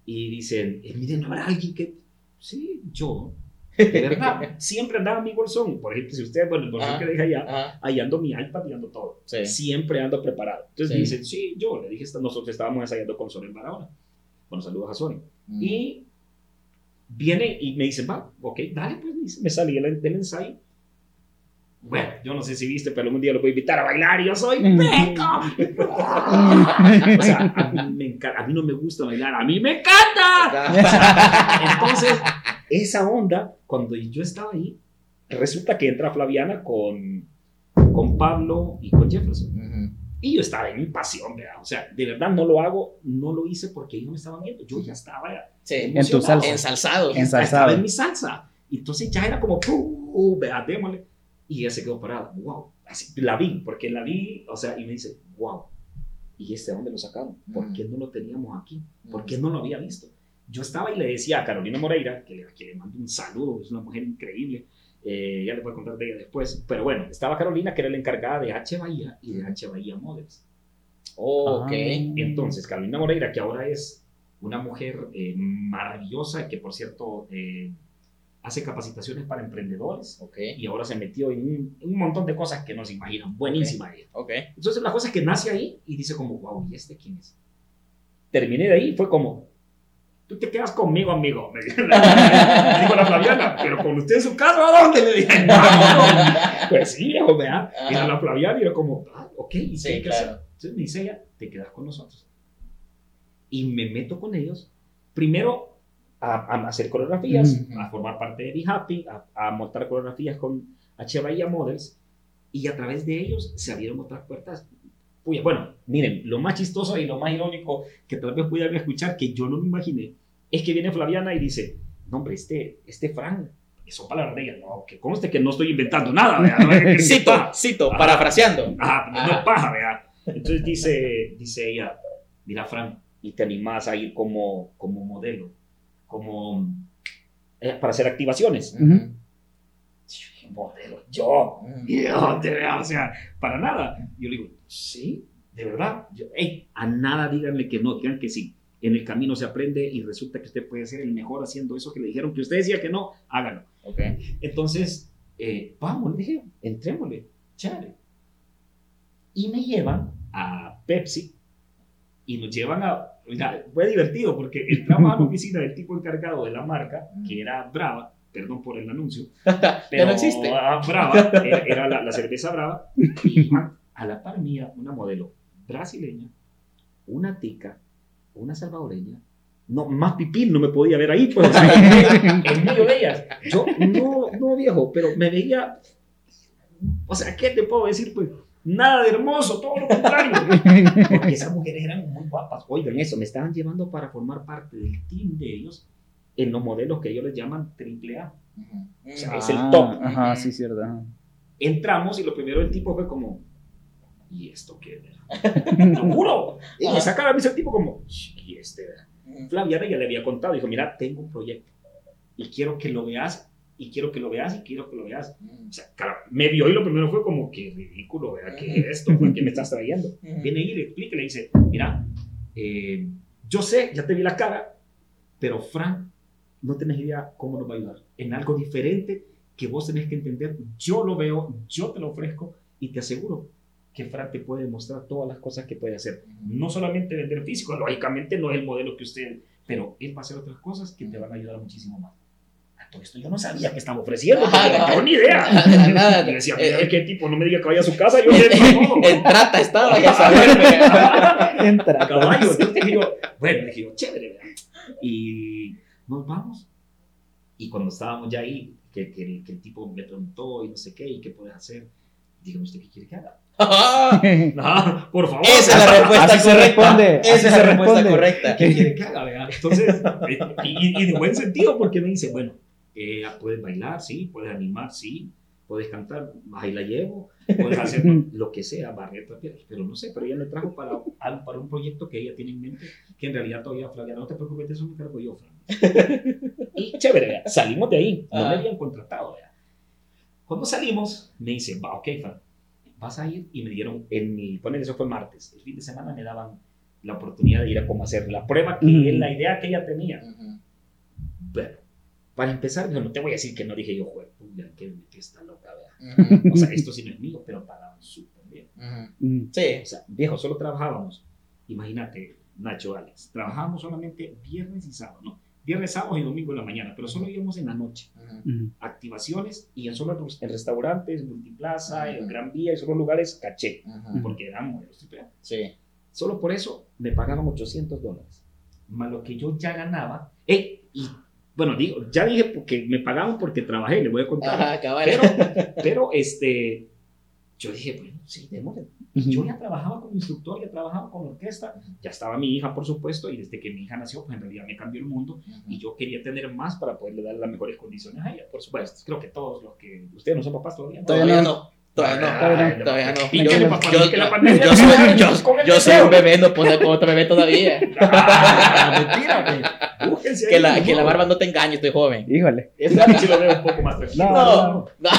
y dicen, eh, miren, ¿no habrá alguien que...? Sí, yo. De verdad, siempre andaba mi bolsón. Por ejemplo, si usted, bueno, el bolsón Ajá. que deja allá, Ah, ahí ando mi iPad y ando todo. sí. Siempre ando preparado. Entonces Sí. dicen, sí, yo le dije, nosotros estábamos ensayando con Soren Barahona. Bueno, saludos a Soren. Mm. Y viene y me dice, va, ok, dale, pues me dice, me salí del, del ensayo. Bueno, yo no sé si viste, pero algún día lo voy a invitar a bailar y yo soy peco. o sea, a mí, me encanta, a mí no me gusta bailar, a mí me encanta. Entonces, esa onda, cuando yo estaba ahí, resulta que entra Flaviana con, con Pablo y con Jefferson. Y yo estaba en mi pasión, ¿verdad? O sea, de verdad no lo hago, no lo hice porque ellos me estaban viendo. Yo ya estaba Sí. En tu salsa. Ensalzado. En Estaba Ensalzado. en mi salsa. Y entonces ya era como, ¡pum! vea, démosle. Y ella se quedó parada. ¡Wow! Así, la vi, porque la vi, o sea, y me dice, ¡Wow! ¿Y este dónde lo sacaron? ¿Por qué no lo teníamos aquí? ¿Por qué no lo había visto? Yo estaba y le decía a Carolina Moreira, que le, que le mando un saludo, es una mujer increíble, eh, ya le voy a contar de ella después, pero bueno, estaba Carolina, que era la encargada de H. Bahía y de H. Bahía Models. Oh, ok. Ah. Entonces, Carolina Moreira, que ahora es una mujer eh, maravillosa, que por cierto eh, hace capacitaciones para emprendedores Ok. y ahora se metió en un, en un montón de cosas que no se imaginan. Buenísima ella. Ok. Entonces, la cosa es que nace ahí y dice como, wow, ¿y este quién es? Terminé de ahí, fue como, tú te quedas conmigo, amigo. Me dijo la, Flaviana, pero con usted en su casa, ¿a dónde? Le dije, no, pues sí, viejo, vea. Y a la Flaviana, y yo como, ah, ok, ¿y Sí, qué claro. hacer? Entonces me dice ella, te quedas con nosotros. Y me meto con ellos, primero a, a hacer coreografías, Ujú. a formar parte de Be Happy, a, a montar coreografías con H. Bahía Models, y a través de ellos se abrieron otras puertas. Uy, bueno, miren, lo más chistoso y lo más irónico que tal vez pudieran escuchar, que yo no me imaginé, es que viene Flaviana y dice, no hombre, este, este Frank, son palabras de ella, no, que conste que no estoy inventando nada, no que- Cito, cito, Ajá. parafraseando. Ajá, no Ajá. es paja, vea. Entonces dice, dice ella, mira, Fran, y te animás a ir como, como modelo, como eh, para hacer activaciones. Ujú. Modelo, yo, Ujú. ¿y de dónde, vea? O sea, para nada. Yo le digo, sí, de verdad. Yo, "Ey, a nada díganle que no, digan que sí. En el camino se aprende y resulta que usted puede ser el mejor haciendo eso que le dijeron que usted decía que no, hágalo. Ok. Entonces, eh, vamos, le dije, entrémosle, chévere. Y me llevan a Pepsi y nos llevan a... Mira, fue divertido porque entramos a la oficina del tipo encargado de la marca, que era Brava, perdón por el anuncio, Ya no existe. Brava, era, la, la cerveza Brava, y a la par mía una modelo brasileña, una tica, una salvadoreña, no, más pipín no me podía ver ahí, pues, en medio de ellas. Yo, no, no viejo, pero me veía, o sea, ¿qué te puedo decir? Pues nada de hermoso, todo lo contrario. Porque esas mujeres eran muy guapas. Oigan, eso, me estaban llevando para formar parte del team de ellos en los modelos que ellos les llaman triple A. O sea, es Ah, el top. Ajá, sí, cierto. ajá. Entramos y lo primero del tipo fue como, ¿y esto qué? era?" Lo juro. Y me saca la misa el tipo como, ¿y este? era?" Ujú. Flaviana ya le había contado, dijo, mira, tengo un proyecto y quiero que lo veas, y quiero que lo veas, y quiero que lo veas. O sea, cara, me vio y lo primero fue como, qué ridículo, ¿verdad? ¿Qué es esto? ¿Por qué me estás trayendo? Viene y le explica y le dice, mira, eh, yo sé, ya te vi la cara, pero Frank, no tenés idea cómo nos va a ayudar. En algo diferente que vos tenés que entender, yo lo veo, yo te lo ofrezco y te aseguro que Frank te puede mostrar todas las cosas que puede hacer. No solamente vender físico, lógicamente no es el modelo que usted, pero él va a hacer otras cosas que te van a ayudar muchísimo más. A todo esto yo no sabía que estaba ofreciendo, no tengo ni idea. Nada, nada. Y decía, Eh, mira, qué tipo, no me diga que vaya a su casa, yo le. En trata estaba, ya sabes. Entra. a caballo. Entonces dije yo, bueno, dije yo, chévere, ¿verdad? Y nos vamos. Y cuando estábamos ya ahí, que, que, el, que el tipo me preguntó y no sé qué, y qué puedes hacer, dígame usted qué quiere que haga. Ah, Ah, por favor. Esa es la respuesta Así se correcta. responde, Esa así es se la respuesta responde. correcta. ¿Qué quiere que haga? ¿verdad? Entonces, eh, y, y de buen sentido, porque me dice, bueno, eh, puedes bailar, sí, puedes animar, sí, puedes cantar, ahí la llevo, puedes hacer lo que sea, barrer, pero no sé, pero ella me trajo para, para un proyecto que ella tiene en mente, que en realidad todavía, Flavia, no te preocupes, eso me cargo yo, Fran. Y chévere, ¿verdad? salimos de ahí, no me Ah. habían contratado, ¿verdad? Cuando salimos, me dice, va, ok, Fran, vas a ir, y me dieron, en mi, poner eso fue martes, el fin de semana me daban la oportunidad de ir a cómo hacer la prueba, que Ujú. es la idea que ella tenía. Ujú. Bueno, para empezar, no, no te voy a decir que no dije yo, puya, que que está loca, vea. Ujú. O sea, esto sí no es mío, pero pagaban súper bien. Ujú. Mm. Sí. O sea, viejo, solo trabajábamos. Imagínate, Nacho, Alex, trabajábamos solamente viernes y sábado, ¿no? Viernes, sábado y domingo en la mañana, pero solo íbamos en la noche. Ujú. Mm. Activaciones y en solo en res- en restaurantes, multiplaza, en. Gran Vía y solo lugares caché, porque A. Sí. Solo por eso me pagaban 800 dólares. Más lo que yo ya ganaba. ¡Eh! Y bueno, digo, ya dije porque me pagaban porque trabajé, le voy a contar. Ajá. Pero, pero este, yo dije, bueno, sí, démosle. Yo ya trabajaba como instructor, ya trabajaba con orquesta, ya estaba mi hija, por supuesto, y desde que mi hija nació, pues en realidad me cambió el mundo y yo quería tener más para poderle dar las mejores condiciones a ella, por supuesto. Creo que todos los que, ustedes no son papás todavía. ¿no? Todavía no. Todavía no. Todavía no. Todavía no. Yo- soy, yo, yo un bebé, no puedo con otro bebé todavía. Ah, mentira, búsquense Que ahí, la, que la barba no te engañe, estoy joven. Híjole. Ese Alex sí lo veo un poco más tranquilo. No, No, no,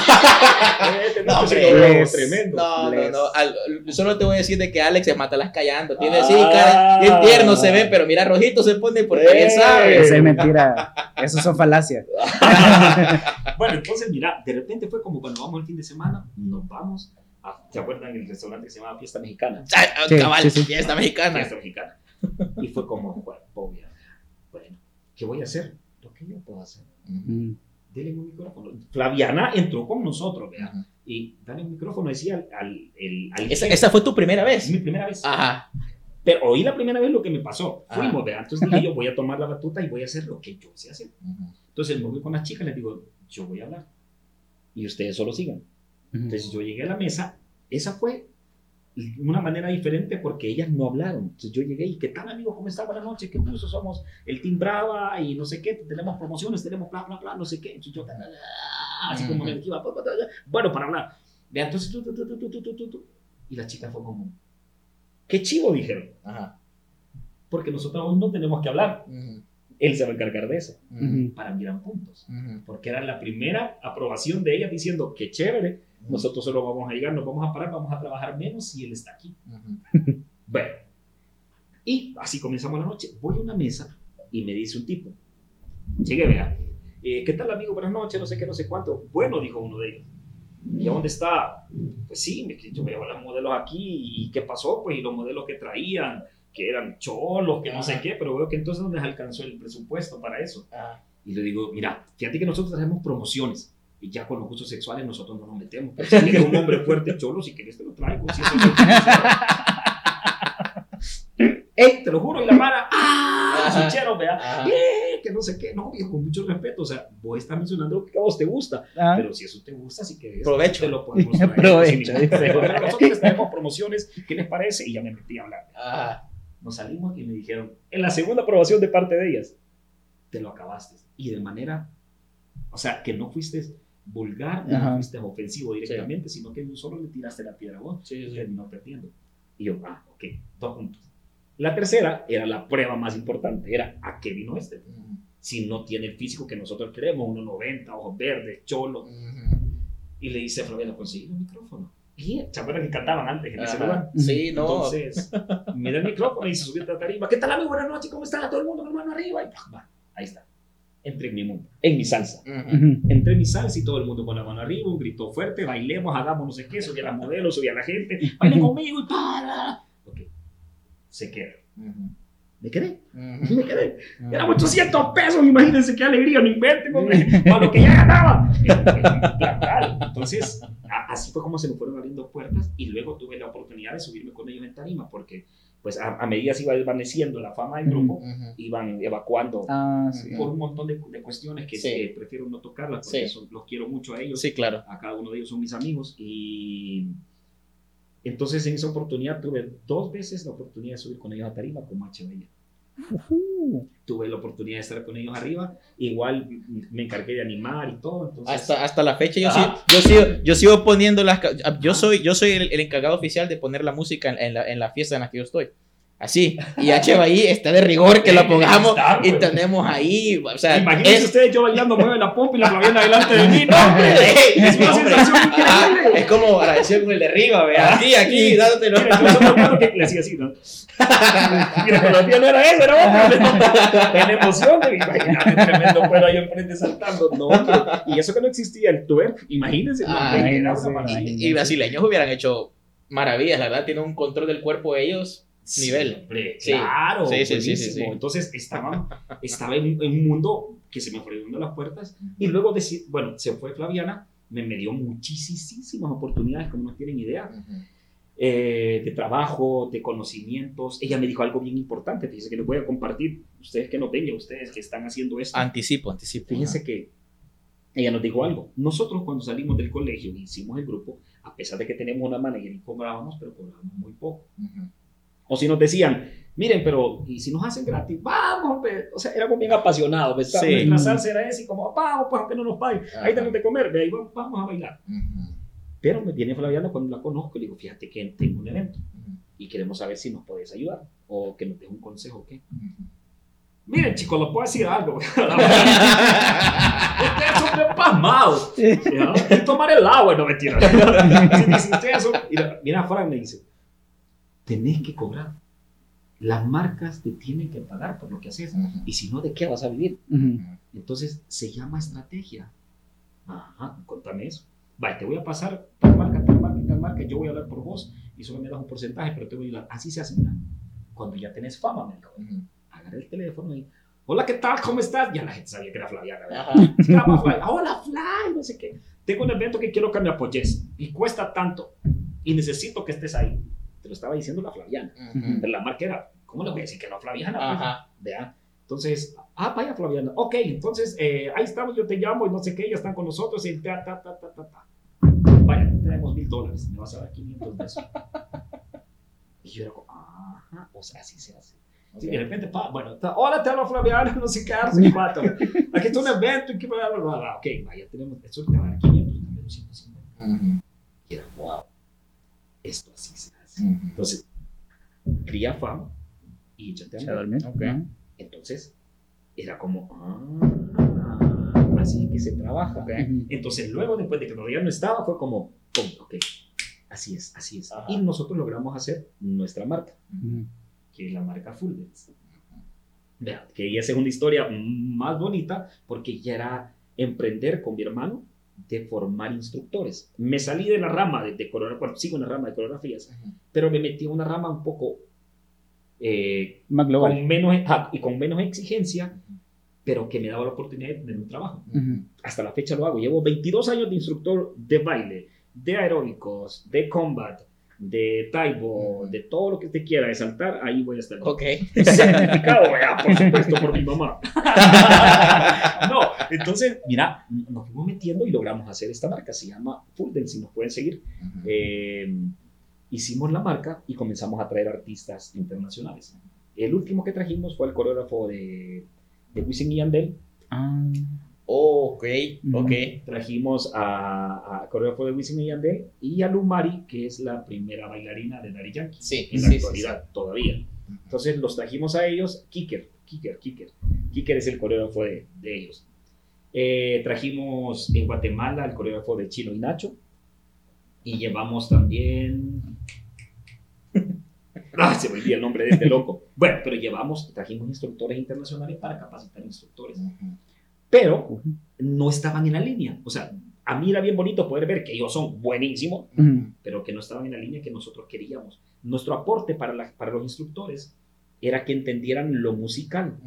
Este No, veo Les- tremendo. no, no, no. Al- solo te voy a decir de que Alex se mata las callando. Tiene Ah. sí, cara, bien tierno se ve, pero mira, rojito se pone porque Eh. bien sabe. Esa es mentira. Eso son falacias. Bueno, entonces, mira, de repente fue como cuando vamos el fin de semana, nos vamos a, ¿se acuerdan el restaurante que se llamaba Fiesta Mexicana? Ah, Sí, cabal, sí, sí. fiesta mexicana. Fiesta Mexicana. Y fue como, bueno, obvio, ¿qué voy a hacer? Lo que yo puedo hacer. Ujú. Dele un micrófono. Flaviana entró con nosotros, vea. Ujú. Y dale un micrófono, decía al, al, el- al Esa, esa fue tu primera vez. mi primera vez. Ajá. Pero oí la primera vez lo que me pasó. Fuimos, vea. Entonces dije yo, voy a tomar la batuta y voy a hacer lo que yo sé hacer. Ujú. Entonces me voy con las chicas, les digo, yo voy a hablar. Y ustedes solo sigan. Entonces yo llegué a la mesa, esa fue una manera diferente porque ellas no hablaron. Entonces yo llegué y ¿qué tal amigos? ¿Cómo están? Buenas noches, ¿qué puso? Somos el Team Brava y no sé qué, tenemos promociones, tenemos bla, bla, bla, no sé qué. Entonces yo, así como me iba, bueno, para hablar. Entonces tú, tú, tú, tú, tú, tú, tú, tú. Y la chica fue como, qué chivo, dijeron, Ajá. porque nosotros aún no tenemos que hablar. Ujú. Él se va a encargar de eso. Ujú. Para mí eran puntos. Ujú. Porque era la primera aprobación de ella diciendo que chévere, nosotros solo vamos a llegar, nos vamos a parar, vamos a trabajar menos si él está aquí. Bueno, y así comenzamos la noche. Voy a una mesa y me dice un tipo, llegué, vea, eh, ¿qué tal amigo? Buenas noches, no sé qué, no sé cuánto. Bueno, dijo uno de ellos. ¿Y a dónde está? Pues sí, me- yo veo los modelos aquí y qué pasó, pues, y los modelos que traían, que eran cholos, que no sé Ajá. qué, pero veo que entonces no les alcanzó el presupuesto para eso. Ajá. Y le digo, mira, fíjate que nosotros traemos promociones. Y ya con los gustos sexuales nosotros no nos metemos. Pero si quieres un hombre fuerte, cholo, si quieres te lo traigo. Si eso es- ¡Ey! Te lo juro, y la mara, ¡ah! Ajá. Vea. Ajá. ¡Eh! Que no sé qué. No, viejo, con mucho respeto. O sea, vos estás mencionando lo que a vos te gusta. Ah, Pero si eso te gusta, si querés, Provecho. te lo podemos traer. Provecho, dice. problema. Pero nosotros les traemos promociones. ¿Qué les parece? Y ya me metí a hablar. Ajá. Nos salimos y me dijeron, en la segunda aprobación de parte de ellas, te lo acabaste. Y de manera, o sea, que no fuiste vulgar, Ajá. no fuiste ofensivo directamente, sino que solo le tiraste la piedra a vos Sí, y sí. terminó perdiendo. Y yo, ah, ok, dos puntos. La tercera era la prueba más importante, era a qué vino este. Ujú. Si no tiene el físico que nosotros queremos, 1,90, ojos verdes, cholo. Ujú. Y le dice a Flaviana, conseguí un micrófono. Y ¿se acuerdan que cantaban antes en ese Ajá. lugar? Sí, no. Entonces, mira el micrófono y se subió a la tarima. ¿Qué tal, amigo? Buenas noches, ¿cómo está? Todo el mundo con la mano arriba. Y, va, ahí está. Entré en mi mundo, en mi salsa. Ujú. ujú. Entré en mi salsa y todo el mundo con la mano arriba, un grito fuerte, bailemos, hagamos no sé qué, subí a las modelos, subí a la gente, bailen conmigo y para. Ok, se queda. Ujú. Me quedé, me quedé. Eran 800 pesos, imagínense qué alegría, no inventen, hombre, para lo que ya ganaba. Entonces, así fue como se me fueron abriendo puertas y luego tuve la oportunidad de subirme con ellos en tarima, porque pues a, a medida se iba desvaneciendo la fama del grupo, Ujú. iban evacuando Ah, sí. por un montón de, de cuestiones que Sí. eh, prefiero no tocarlas porque Sí. son- los quiero mucho a ellos. Sí, claro. A cada uno de ellos son mis amigos y entonces en esa oportunidad tuve dos veces la oportunidad de subir con ellos a tarima con Macha Bella. Ujú. Tuve la oportunidad de estar con ellos arriba, igual me encargué de animar y todo. Entonces, Hasta, hasta la fecha yo, sigo, yo, sigo, yo sigo poniendo las... Yo soy, yo soy el, el encargado oficial de poner la música en, en la, en la fiesta en la que yo estoy. Así. Y H ahí está de rigor que la pongamos Está, y pues. tenemos ahí... O sea, Imagínense es- ustedes yo bailando mueve la pompa y la Flaviana delante de mí. No, hombre, Ey, es una hombre. sensación Ajá, increíble. es como agradecido con el de arriba, vea. Aquí, aquí, dándotelo. Mira, que le hacía así, ¿no? Mira, tía no era eso, era otro. En emoción, de imagínate, tremendo cuero ahí enfrente saltando. No, y eso que no existía el twerk, imagínense. era no una maravilla. Y brasileños hubieran hecho maravillas, la verdad. Tienen un control del cuerpo ellos. Nivel. Sí, hombre, Sí. claro, Sí, sí. Entonces estaban, estaba en, en un mundo que se me fue abriendo las puertas y luego, deci- bueno, se fue Flaviana, me, me dio muchísimas oportunidades, como no tienen idea, eh, de trabajo, de conocimientos. Ella me dijo algo bien importante, fíjense que les voy a compartir, ustedes que no y ustedes que están haciendo esto. Anticipo, anticipo. Fíjense que ella nos dijo algo. Nosotros cuando salimos del colegio y hicimos el grupo, a pesar de que tenemos una manager y cobrábamos, pero cobrábamos muy poco. Ujú. O si nos decían, miren, pero ¿y si nos hacen gratis? Vamos, pues. O sea, éramos bien apasionados. pues, Sí. Nuestra salsa era esa y como, vamos, pues aunque no nos paguen. Ahí tenemos de comer, ve ahí vamos, vamos a bailar. Ujú. Pero me viene Flaviana cuando la conozco y le digo, fíjate que tengo un evento Ujú. y queremos saber si nos puedes ayudar o que nos des un consejo o qué. Ujú. Miren, chicos, les puedo decir algo. Ustedes son bien pasmados. ¿ya? Y tomar el agua, no mentira. Si dicen, ustedes son- Mira, mira, Fran me dice, tenés que cobrar. Las marcas te tienen que pagar por lo que haces. Ujú. Y si no, ¿de qué vas a vivir? Ujú. Entonces, se llama estrategia. Ajá, contame eso. Vale, te voy a pasar tal marca, tal marca, tal marca. Yo voy a hablar por vos y solo me das un porcentaje, pero te voy a ayudar. Así se hace, mira. Cuando ya tenés fama, me dijo, Ujú. agarra el teléfono y hola, ¿qué tal? ¿Cómo estás? Ya la gente sabía que era Flaviana. ¿verdad? Llama Fly. Hola, Fly, no sé qué. Tengo un evento que quiero que me apoyes y cuesta tanto y necesito que estés ahí. Te lo estaba diciendo la Flaviana. Pero la marca era, ¿cómo le voy a decir que no Flaviana? Ajá. Vea. Entonces, ah, vaya Flaviana. Ok, entonces eh, ahí estamos, yo te llamo y no sé qué, ya están con nosotros y ta, ta, ta, ta, ta, ta. Vaya, tenemos mil dólares, me vas a dar 500 de eso. Y yo era como, ajá, o sea, así se hace. Sí, de repente, pa, bueno, ta- hola, te hablo Flaviana, no sé qué, no sé qué, pato. Aquí está un evento y que bla, bla, bla, bla. Ok, vaya, tenemos, eso te va a dar 500, también 250. Ujú. Y era, wow, esto así se hace. Entonces, cría fama y échate a Se andar. durmió. Ok. Ajá. Entonces, era como, ah, así es que se trabaja. Ok. Ujú. Entonces, luego, después de que todavía no estaba, fue como, ok, así es, así es. Ajá. Y nosotros logramos hacer nuestra marca, que es la marca Full Dance. Vean, que esa es una historia más bonita porque ya era emprender con mi hermano de formar instructores. Me salí de la rama de, de coreografía, bueno, sigo en la rama de coreografías, pero me metí en una rama un poco eh, Más global. con menos, ah, y con menos exigencia, pero que me daba la oportunidad de tener un trabajo. Hasta la fecha lo hago. Llevo 22 años de instructor de baile, de aeróbicos, de combat, de taibo, de todo lo que te quiera, de saltar, ahí voy a estar. Ok. Certificado, ya, por supuesto, por mi mamá. no, entonces, mira, nos fuimos metiendo y logramos hacer esta marca. Se llama Full Dance, si nos pueden seguir. Eh, hicimos la marca y comenzamos a traer artistas internacionales. El último que trajimos fue el coreógrafo de, de Wisin y Yandel. Ah. Ujú. ok. Trajimos a, a coreógrafo de Wisin y Yandel y a Lumari, que es la primera bailarina de Daddy Yankee Sí, en la sí, actualidad todavía. Entonces los trajimos a ellos, Kicker, Kicker, Kicker. Kicker es el coreógrafo de, de ellos. Eh, trajimos en Guatemala al coreógrafo de Chino y Nacho. Y llevamos también... Ah, se me olvidó el nombre de este loco. Bueno, pero llevamos, trajimos instructores internacionales para capacitar instructores. Pero no estaban en la línea. O sea, a mí era bien bonito poder ver que ellos son buenísimos, pero que no estaban en la línea que nosotros queríamos. Nuestro aporte para, la- para los instructores era que entendieran lo musical.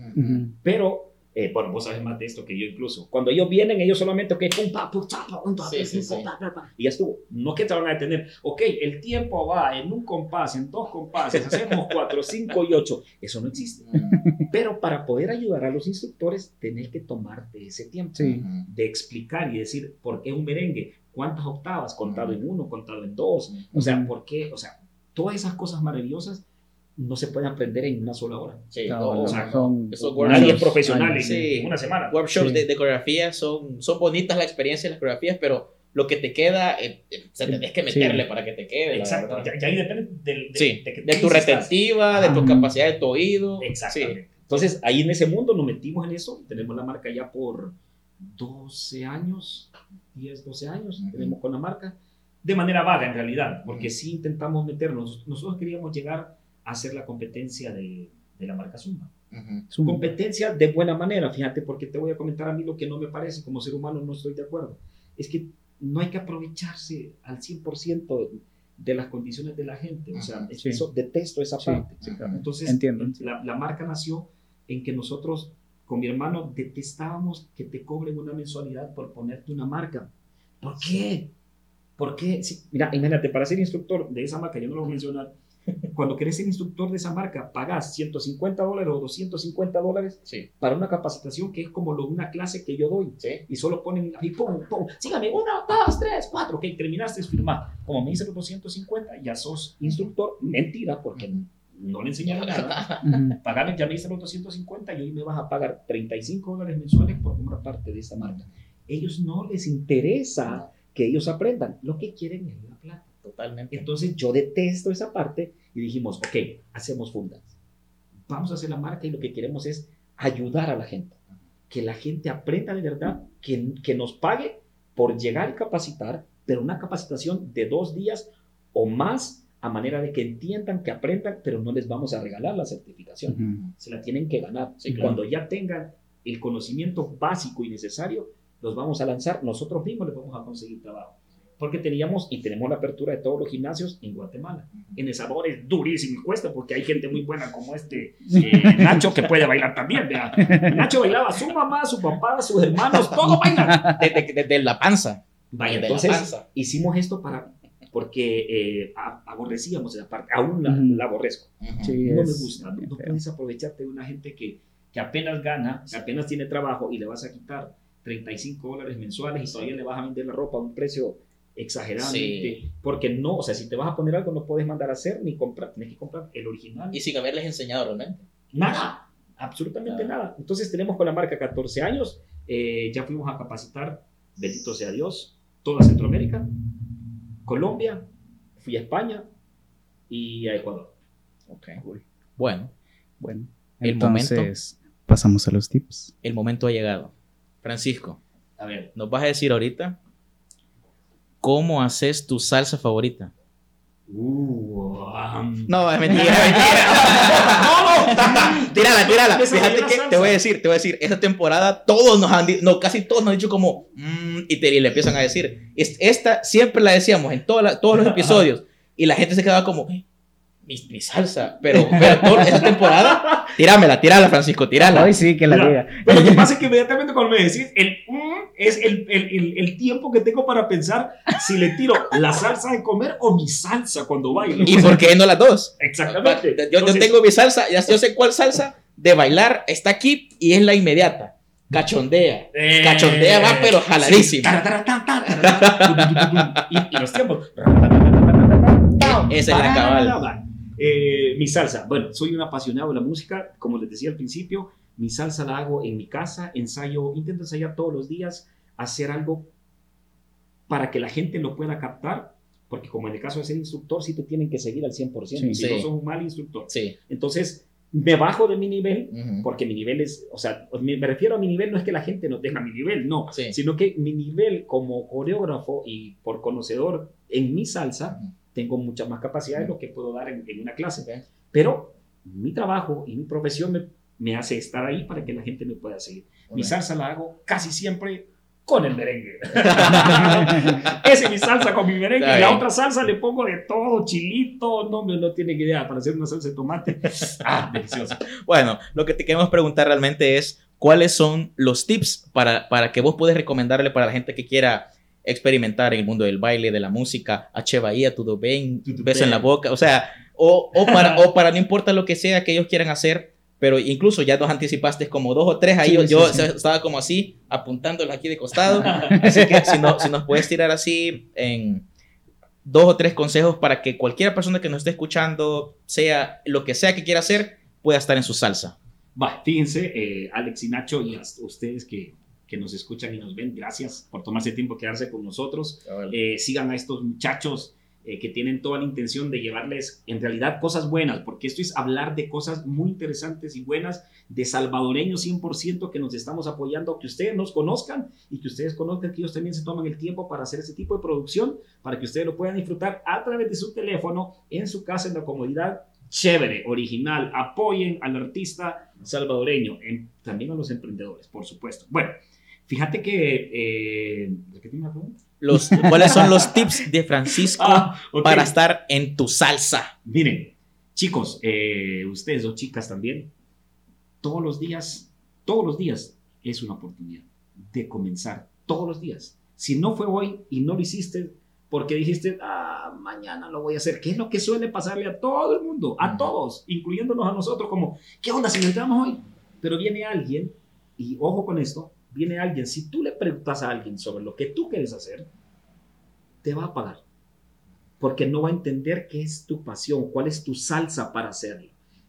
Pero, eh, bueno, vos sabes más de esto que yo incluso. Cuando ellos vienen, ellos solamente, ok, pum, pa, pum, pa, pum, ta, Sí, pum, sí, pum, sí. pa, pa, pa, y ya estuvo. No que te van a detener, ok, el tiempo va en un compás, en dos compases, hacemos cuatro, cinco y ocho. Eso no existe. Ujú. Pero para poder ayudar a los instructores, tenés que tomarte ese tiempo de explicar y decir por qué un merengue, cuántas octavas, contado en uno, contado en dos, o sea, por qué, o sea, todas esas cosas maravillosas no se pueden aprender en una sola hora. Sí, Claro, no, o sea, son Nadie es workshops- profesional en, Sí. en una semana. workshops Sí. de, de coreografía son, son bonitas la experiencia de las coreografías, pero lo que te queda, eh, eh, o sea, Sí. tenés que meterle Sí. para que te quede. Exacto, ya, ya ahí depende del, de, Sí, de, que- de tu retentiva, de tu Ajá. capacidad de tu oído. Exactamente. Entonces, ahí en ese mundo nos metimos en eso. Tenemos la marca ya por 12 años, 10, 12 años. Tenemos con la marca. De manera vaga, en realidad, porque sí intentamos meternos. Nosotros queríamos llegar hacer la competencia de, de la marca Zumba. Sí. Ujú. Zoom. Competencia de buena manera, fíjate, porque te voy a comentar a mí lo que no me parece, como ser humano no estoy de acuerdo. Es que no hay que aprovecharse al 100% de las condiciones de la gente. O sea, Sí. eso, detesto esa Sí, parte. sí, claro. Entonces, Entiendo. La, la marca nació en que nosotros, con mi hermano, detestábamos que te cobren una mensualidad por ponerte una marca. ¿Por qué? ¿Por qué? Sí, mira, imagínate, para ser instructor de esa marca, yo no lo voy a mencionar, cuando querés ser instructor de esa marca, pagas 150 dólares o 250 dólares Sí, para una capacitación que es como lo, una clase que yo doy. sí. Y solo ponen ahí, pum, pum, sígame, uno, dos, tres, cuatro, ok, terminaste, firmar. Como me dice los 250, ya sos instructor. Mentira, porque no le enseñaron nada. Ujú. Pagarle, ya me hice los 250 y hoy me vas a pagar 35 dólares mensuales por formar parte de esta marca. Ellos no les interesa que ellos aprendan, lo que quieren es la plata. Totalmente. Entonces yo detesto esa parte y dijimos, ok, hacemos fundas. Vamos a hacer la marca y lo que queremos es ayudar a la gente. Que la gente aprenda de verdad, que, que nos pague por llegar y capacitar, pero una capacitación de dos días o más a manera de que entiendan, que aprendan, pero no les vamos a regalar la certificación Ujú. se la tienen que ganar. Y claro. cuando ya tengan el conocimiento básico y necesario, los vamos a lanzar, nosotros mismos les vamos a conseguir trabajo. Porque teníamos y tenemos la apertura de todos los gimnasios en Guatemala. En El Salvador es durísimo y cuesta porque hay gente muy buena como este eh, Nacho que puede bailar también. vea. Nacho bailaba, su mamá, su papá, sus hermanos, todo bailan. Desde, desde la panza. Vaya, Desde la entonces panza. hicimos esto para porque eh, aborrecíamos esa parte, aún la, la aborrezco. Sí, No me gusta, no, no puedes aprovecharte de una gente que, que apenas gana, que apenas tiene trabajo y le vas a quitar 35 dólares mensuales y todavía le vas a vender la ropa a un precio exageradamente, porque no, o sea, si te vas a poner algo no puedes mandar a hacer ni comprar, tienes que comprar el original. Y sin haberles enseñado realmente. Nada, absolutamente Ah. nada. Entonces tenemos con la marca 14 años, eh, ya fuimos a capacitar, bendito sea Dios, toda Centroamérica, Colombia, fui a España y a Ecuador. Ok. Bueno, Bueno, El entonces pasamos a los tips. el momento ha llegado. Francisco, A ver, nos vas a decir ahorita cómo haces tu salsa favorita. uh, um, No, es mentira, es mentira. tírala, tírala. Esa Fíjate que te voy a decir, te voy a decir, esta temporada todos nos han dicho, no, casi todos nos han dicho como, "Mm", y, te, y le empiezan a decir, es- esta siempre la decíamos en toda la- todos los episodios, y la gente se quedaba como, "Eh, mi, mi salsa, pero, pero toda esta temporada, tíramela, tírala, Francisco, tírala. Hoy sí que la diga. Pero lo que pasa es que inmediatamente cuando me decís el mm, es el, el, el, el tiempo que tengo para pensar si le tiro la salsa de comer o mi salsa cuando bailo. ¿Y por qué no las dos? Exactamente. Yo, tengo mi salsa, ya yo sé cuál salsa de bailar está aquí y es la inmediata. Cachondea. eh, Cachondea va, pero jaladísimo. sí. Y los tiempos. Esa es la cabal. Eh, mi salsa. Bueno, soy un apasionado de la música. Como les decía al principio, mi salsa la hago en mi casa. Ensayo, intento ensayar todos los días, hacer algo para que la gente lo pueda captar. Porque como en el caso de ser instructor, sí te tienen que seguir al 100%. Sí. si no sos un mal instructor. Sí. Entonces, me bajo de mi nivel Ujú. porque mi nivel es, o sea, me, refiero a mi nivel, no es que la gente no tenga mi nivel, no, Sí. sino que mi nivel como coreógrafo y por conocedor en mi salsa, Ujú. Tengo mucha más capacidad de lo que puedo dar en, en una clase. Ok. Pero mi trabajo y mi profesión me, me hace estar ahí para que la gente me pueda seguir. Mi Ok. salsa la hago casi siempre con el merengue. Esa es mi salsa con mi merengue. Y la otra salsa le pongo de todo, chilito, no, me- no tiene idea, para hacer una salsa de tomate. Ah, delicioso. Bueno, lo que te queremos preguntar realmente es cuáles son los tips para, para que vos puedes recomendarle para la gente que quiera experimentar en el mundo del baile, de la música, H. Bahía, todo bien, Todo beso en la boca, o sea, o, o, para, o para no importa lo que sea que ellos quieran hacer, pero incluso ya nos anticipaste como dos o tres, ahí Sí, yo, sí, yo sí. estaba como así, apuntándolos aquí de costado, así que si, no, si nos puedes tirar así en dos o tres consejos para que cualquier persona que nos esté escuchando, sea lo que sea que quiera hacer, pueda estar en su salsa. Va, fíjense, eh, Alex y Nacho y ustedes que, que nos escuchan y nos ven, gracias por tomarse tiempo quedarse con nosotros. Eh, sigan a estos muchachos eh, que tienen toda la intención de llevarles en realidad cosas buenas, porque esto es hablar de cosas muy interesantes y buenas de salvadoreños 100% que nos estamos apoyando, que ustedes nos conozcan y que ustedes conozcan que ellos también se toman el tiempo para hacer ese tipo de producción, para que ustedes lo puedan disfrutar a través de su teléfono, en su casa, en la comodidad. Chévere, original, apoyen al artista salvadoreño, en- también a los emprendedores, por supuesto. Bueno, fíjate que... Eh, ¿repíteme la pregunta? Los, ¿Cuáles son los tips de Francisco Ah, ok. para estar en tu salsa? Miren, chicos, eh, ustedes o chicas también, todos los días, todos los días es una oportunidad de comenzar, todos los días. Si no fue hoy y no lo hiciste porque dijiste, ah, mañana lo voy a hacer, que es lo que suele pasarle a todo el mundo, a Ujú. todos, incluyéndonos a nosotros, como, ¿qué onda si no entramos hoy? Pero viene alguien, y ojo con esto, viene alguien, si tú le preguntas a alguien sobre lo que tú quieres hacer, te va a pagar porque no va a entender qué es tu pasión, cuál es tu salsa para hacerlo.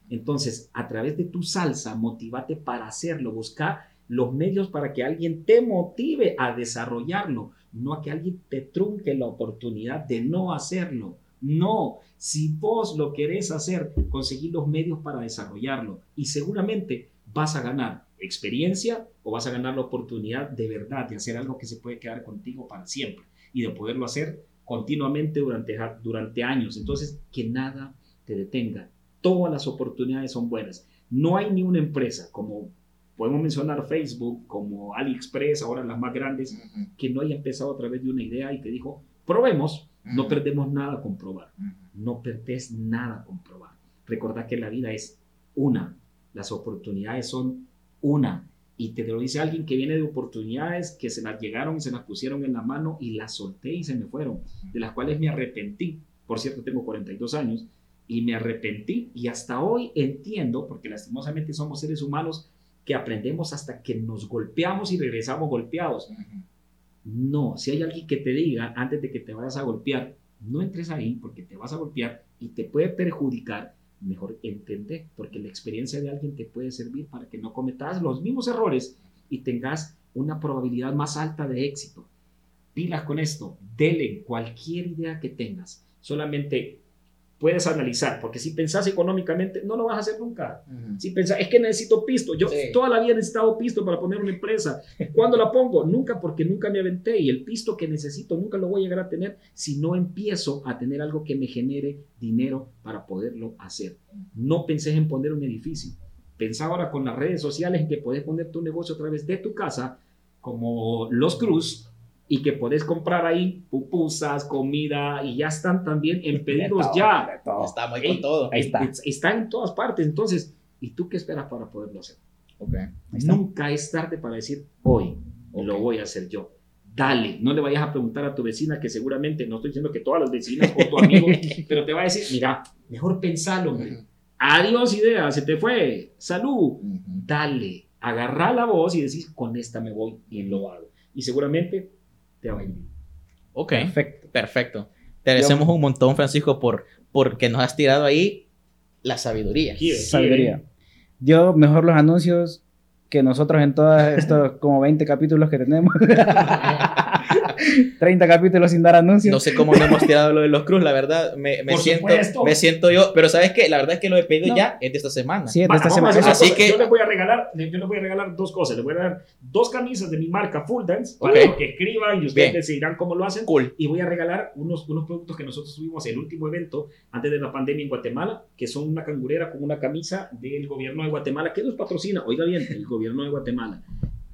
Entonces, a través de tu salsa, motivate para hacerlo, busca los medios para que alguien te motive a desarrollarlo, no a que alguien te trunque la oportunidad de no hacerlo. No, si vos lo querés hacer, conseguí los medios para desarrollarlo y seguramente vas a ganar experiencia o vas a ganar la oportunidad de verdad de hacer algo que se puede quedar contigo para siempre y de poderlo hacer continuamente durante, durante años. Entonces, que nada te detenga. Todas las oportunidades son buenas. No hay ni una empresa, como podemos mencionar Facebook, como AliExpress, ahora las más grandes, que no haya empezado a través de una idea y que dijo, Probemos, no Ujú. perdemos nada con probar. Ujú. No perdés nada con probar. Recordad que la vida es una. Las oportunidades son una. Y te lo dice alguien que viene de oportunidades que se las llegaron y se las pusieron en la mano y las solté y se me fueron, de las cuales me arrepentí. Por cierto, tengo 42 años y me arrepentí y hasta hoy entiendo, porque lastimosamente somos seres humanos que aprendemos hasta que nos golpeamos y regresamos golpeados. No, si hay alguien que te diga antes de que te vayas a golpear, no entres ahí porque te vas a golpear y te puede perjudicar, mejor entender, porque la experiencia de alguien te puede servir para que no cometas los mismos errores y tengas una probabilidad más alta de éxito. Pilas con esto, dele cualquier idea que tengas, solamente puedes analizar, porque si pensás económicamente, no lo vas a hacer nunca. Si pensás, es que necesito pisto. Yo Sí. toda la vida he necesitado pisto para poner una empresa. ¿Cuándo la pongo? Nunca, porque nunca me aventé. Y el pisto que necesito nunca lo voy a llegar a tener si no empiezo a tener algo que me genere dinero para poderlo hacer. No pensé en poner un edificio. Pensá ahora con las redes sociales en que puedes poner tu negocio a través de tu casa, como Los Cruz, y que puedes comprar ahí pupusas, comida, y ya están también en pedidos todo, ya. ahí Ey, con todo. Ahí está. Es- Está en todas partes. Entonces, ¿y tú qué esperas para poderlo hacer? Ok. Ahí está. Nunca es tarde para decir, hoy lo Ok. voy a hacer yo. Dale, no le vayas a preguntar a tu vecina que seguramente, no estoy diciendo que todas las vecinas o tu amigo, pero te va a decir, mira, mejor pensalo, hombre. Ujú. Adiós idea, se te fue. Salud. Ujú. Dale, agarra la voz y decís, con esta me voy y lo hago. Y seguramente te. Ok. Perfecto. Perfecto. Te agradecemos un montón, Francisco, por porque nos has tirado ahí la sabiduría. Sabiduría. Yo mejor los anuncios que nosotros en todos estos como 20 capítulos que tenemos. 30 capítulos sin dar anuncios. No sé cómo no hemos tirado lo de los cruz, la verdad. Me, me Por siento, supuesto. me siento yo. Pero ¿sabes qué? La verdad es que lo he pedido No. ya es de esta semana. Sí, de Va, esta vamos semana. Así cosa. que- yo les voy a regalar, yo les voy a regalar dos cosas. Les voy a dar dos camisas de mi marca Full Dance Ok. para que escriban y ustedes Bien. decidirán cómo lo hacen. Cool. Y voy a regalar unos, unos productos que nosotros tuvimos en el último evento antes de la pandemia en Guatemala, que son una cangurera con una camisa del gobierno de Guatemala, que nos patrocina, oiga bien, el gobierno de Guatemala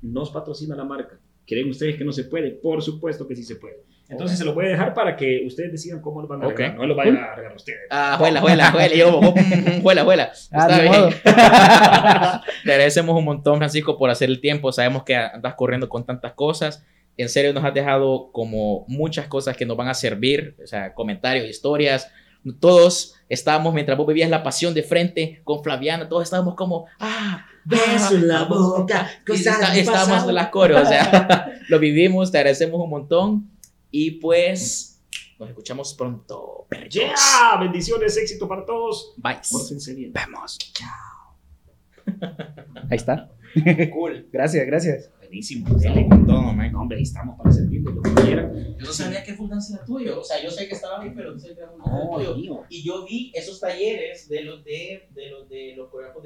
nos patrocina la marca. ¿Creen ustedes que no se puede? Por supuesto que sí se puede. Entonces se lo voy a dejar para que ustedes decidan cómo lo van a Ok. regalar. No lo vayan a regalar ustedes. Ah, juela, juela, juela. Yo, mm, juela, juela. Ah, Está ni bien. Te agradecemos un montón, Francisco, por hacer el tiempo. Sabemos que andas corriendo con tantas cosas. En serio, nos has dejado como muchas cosas que nos van a servir, o sea, comentarios, historias. Todos estábamos, mientras vos vivías la pasión de frente con Flaviana, todos estábamos como, ah, Beso en la boca, cosas estábamos en las coros, o sea, lo vivimos, te agradecemos un montón. Y pues, nos escuchamos pronto, perritos. Yeah, bendiciones, éxito para todos. Bye. Vemos. Ahí está. Cool. Gracias, gracias buenísimo. Dele, con todo, man. No, hombre, ahí estamos para servirle lo que quieran. Yo no sabía que fundancia era tuyo. O sea, yo sé que estaba ahí, pero no sé que era fundancia oh, tuyo. Mío. Y yo vi esos talleres de los de, de los de los coreanos de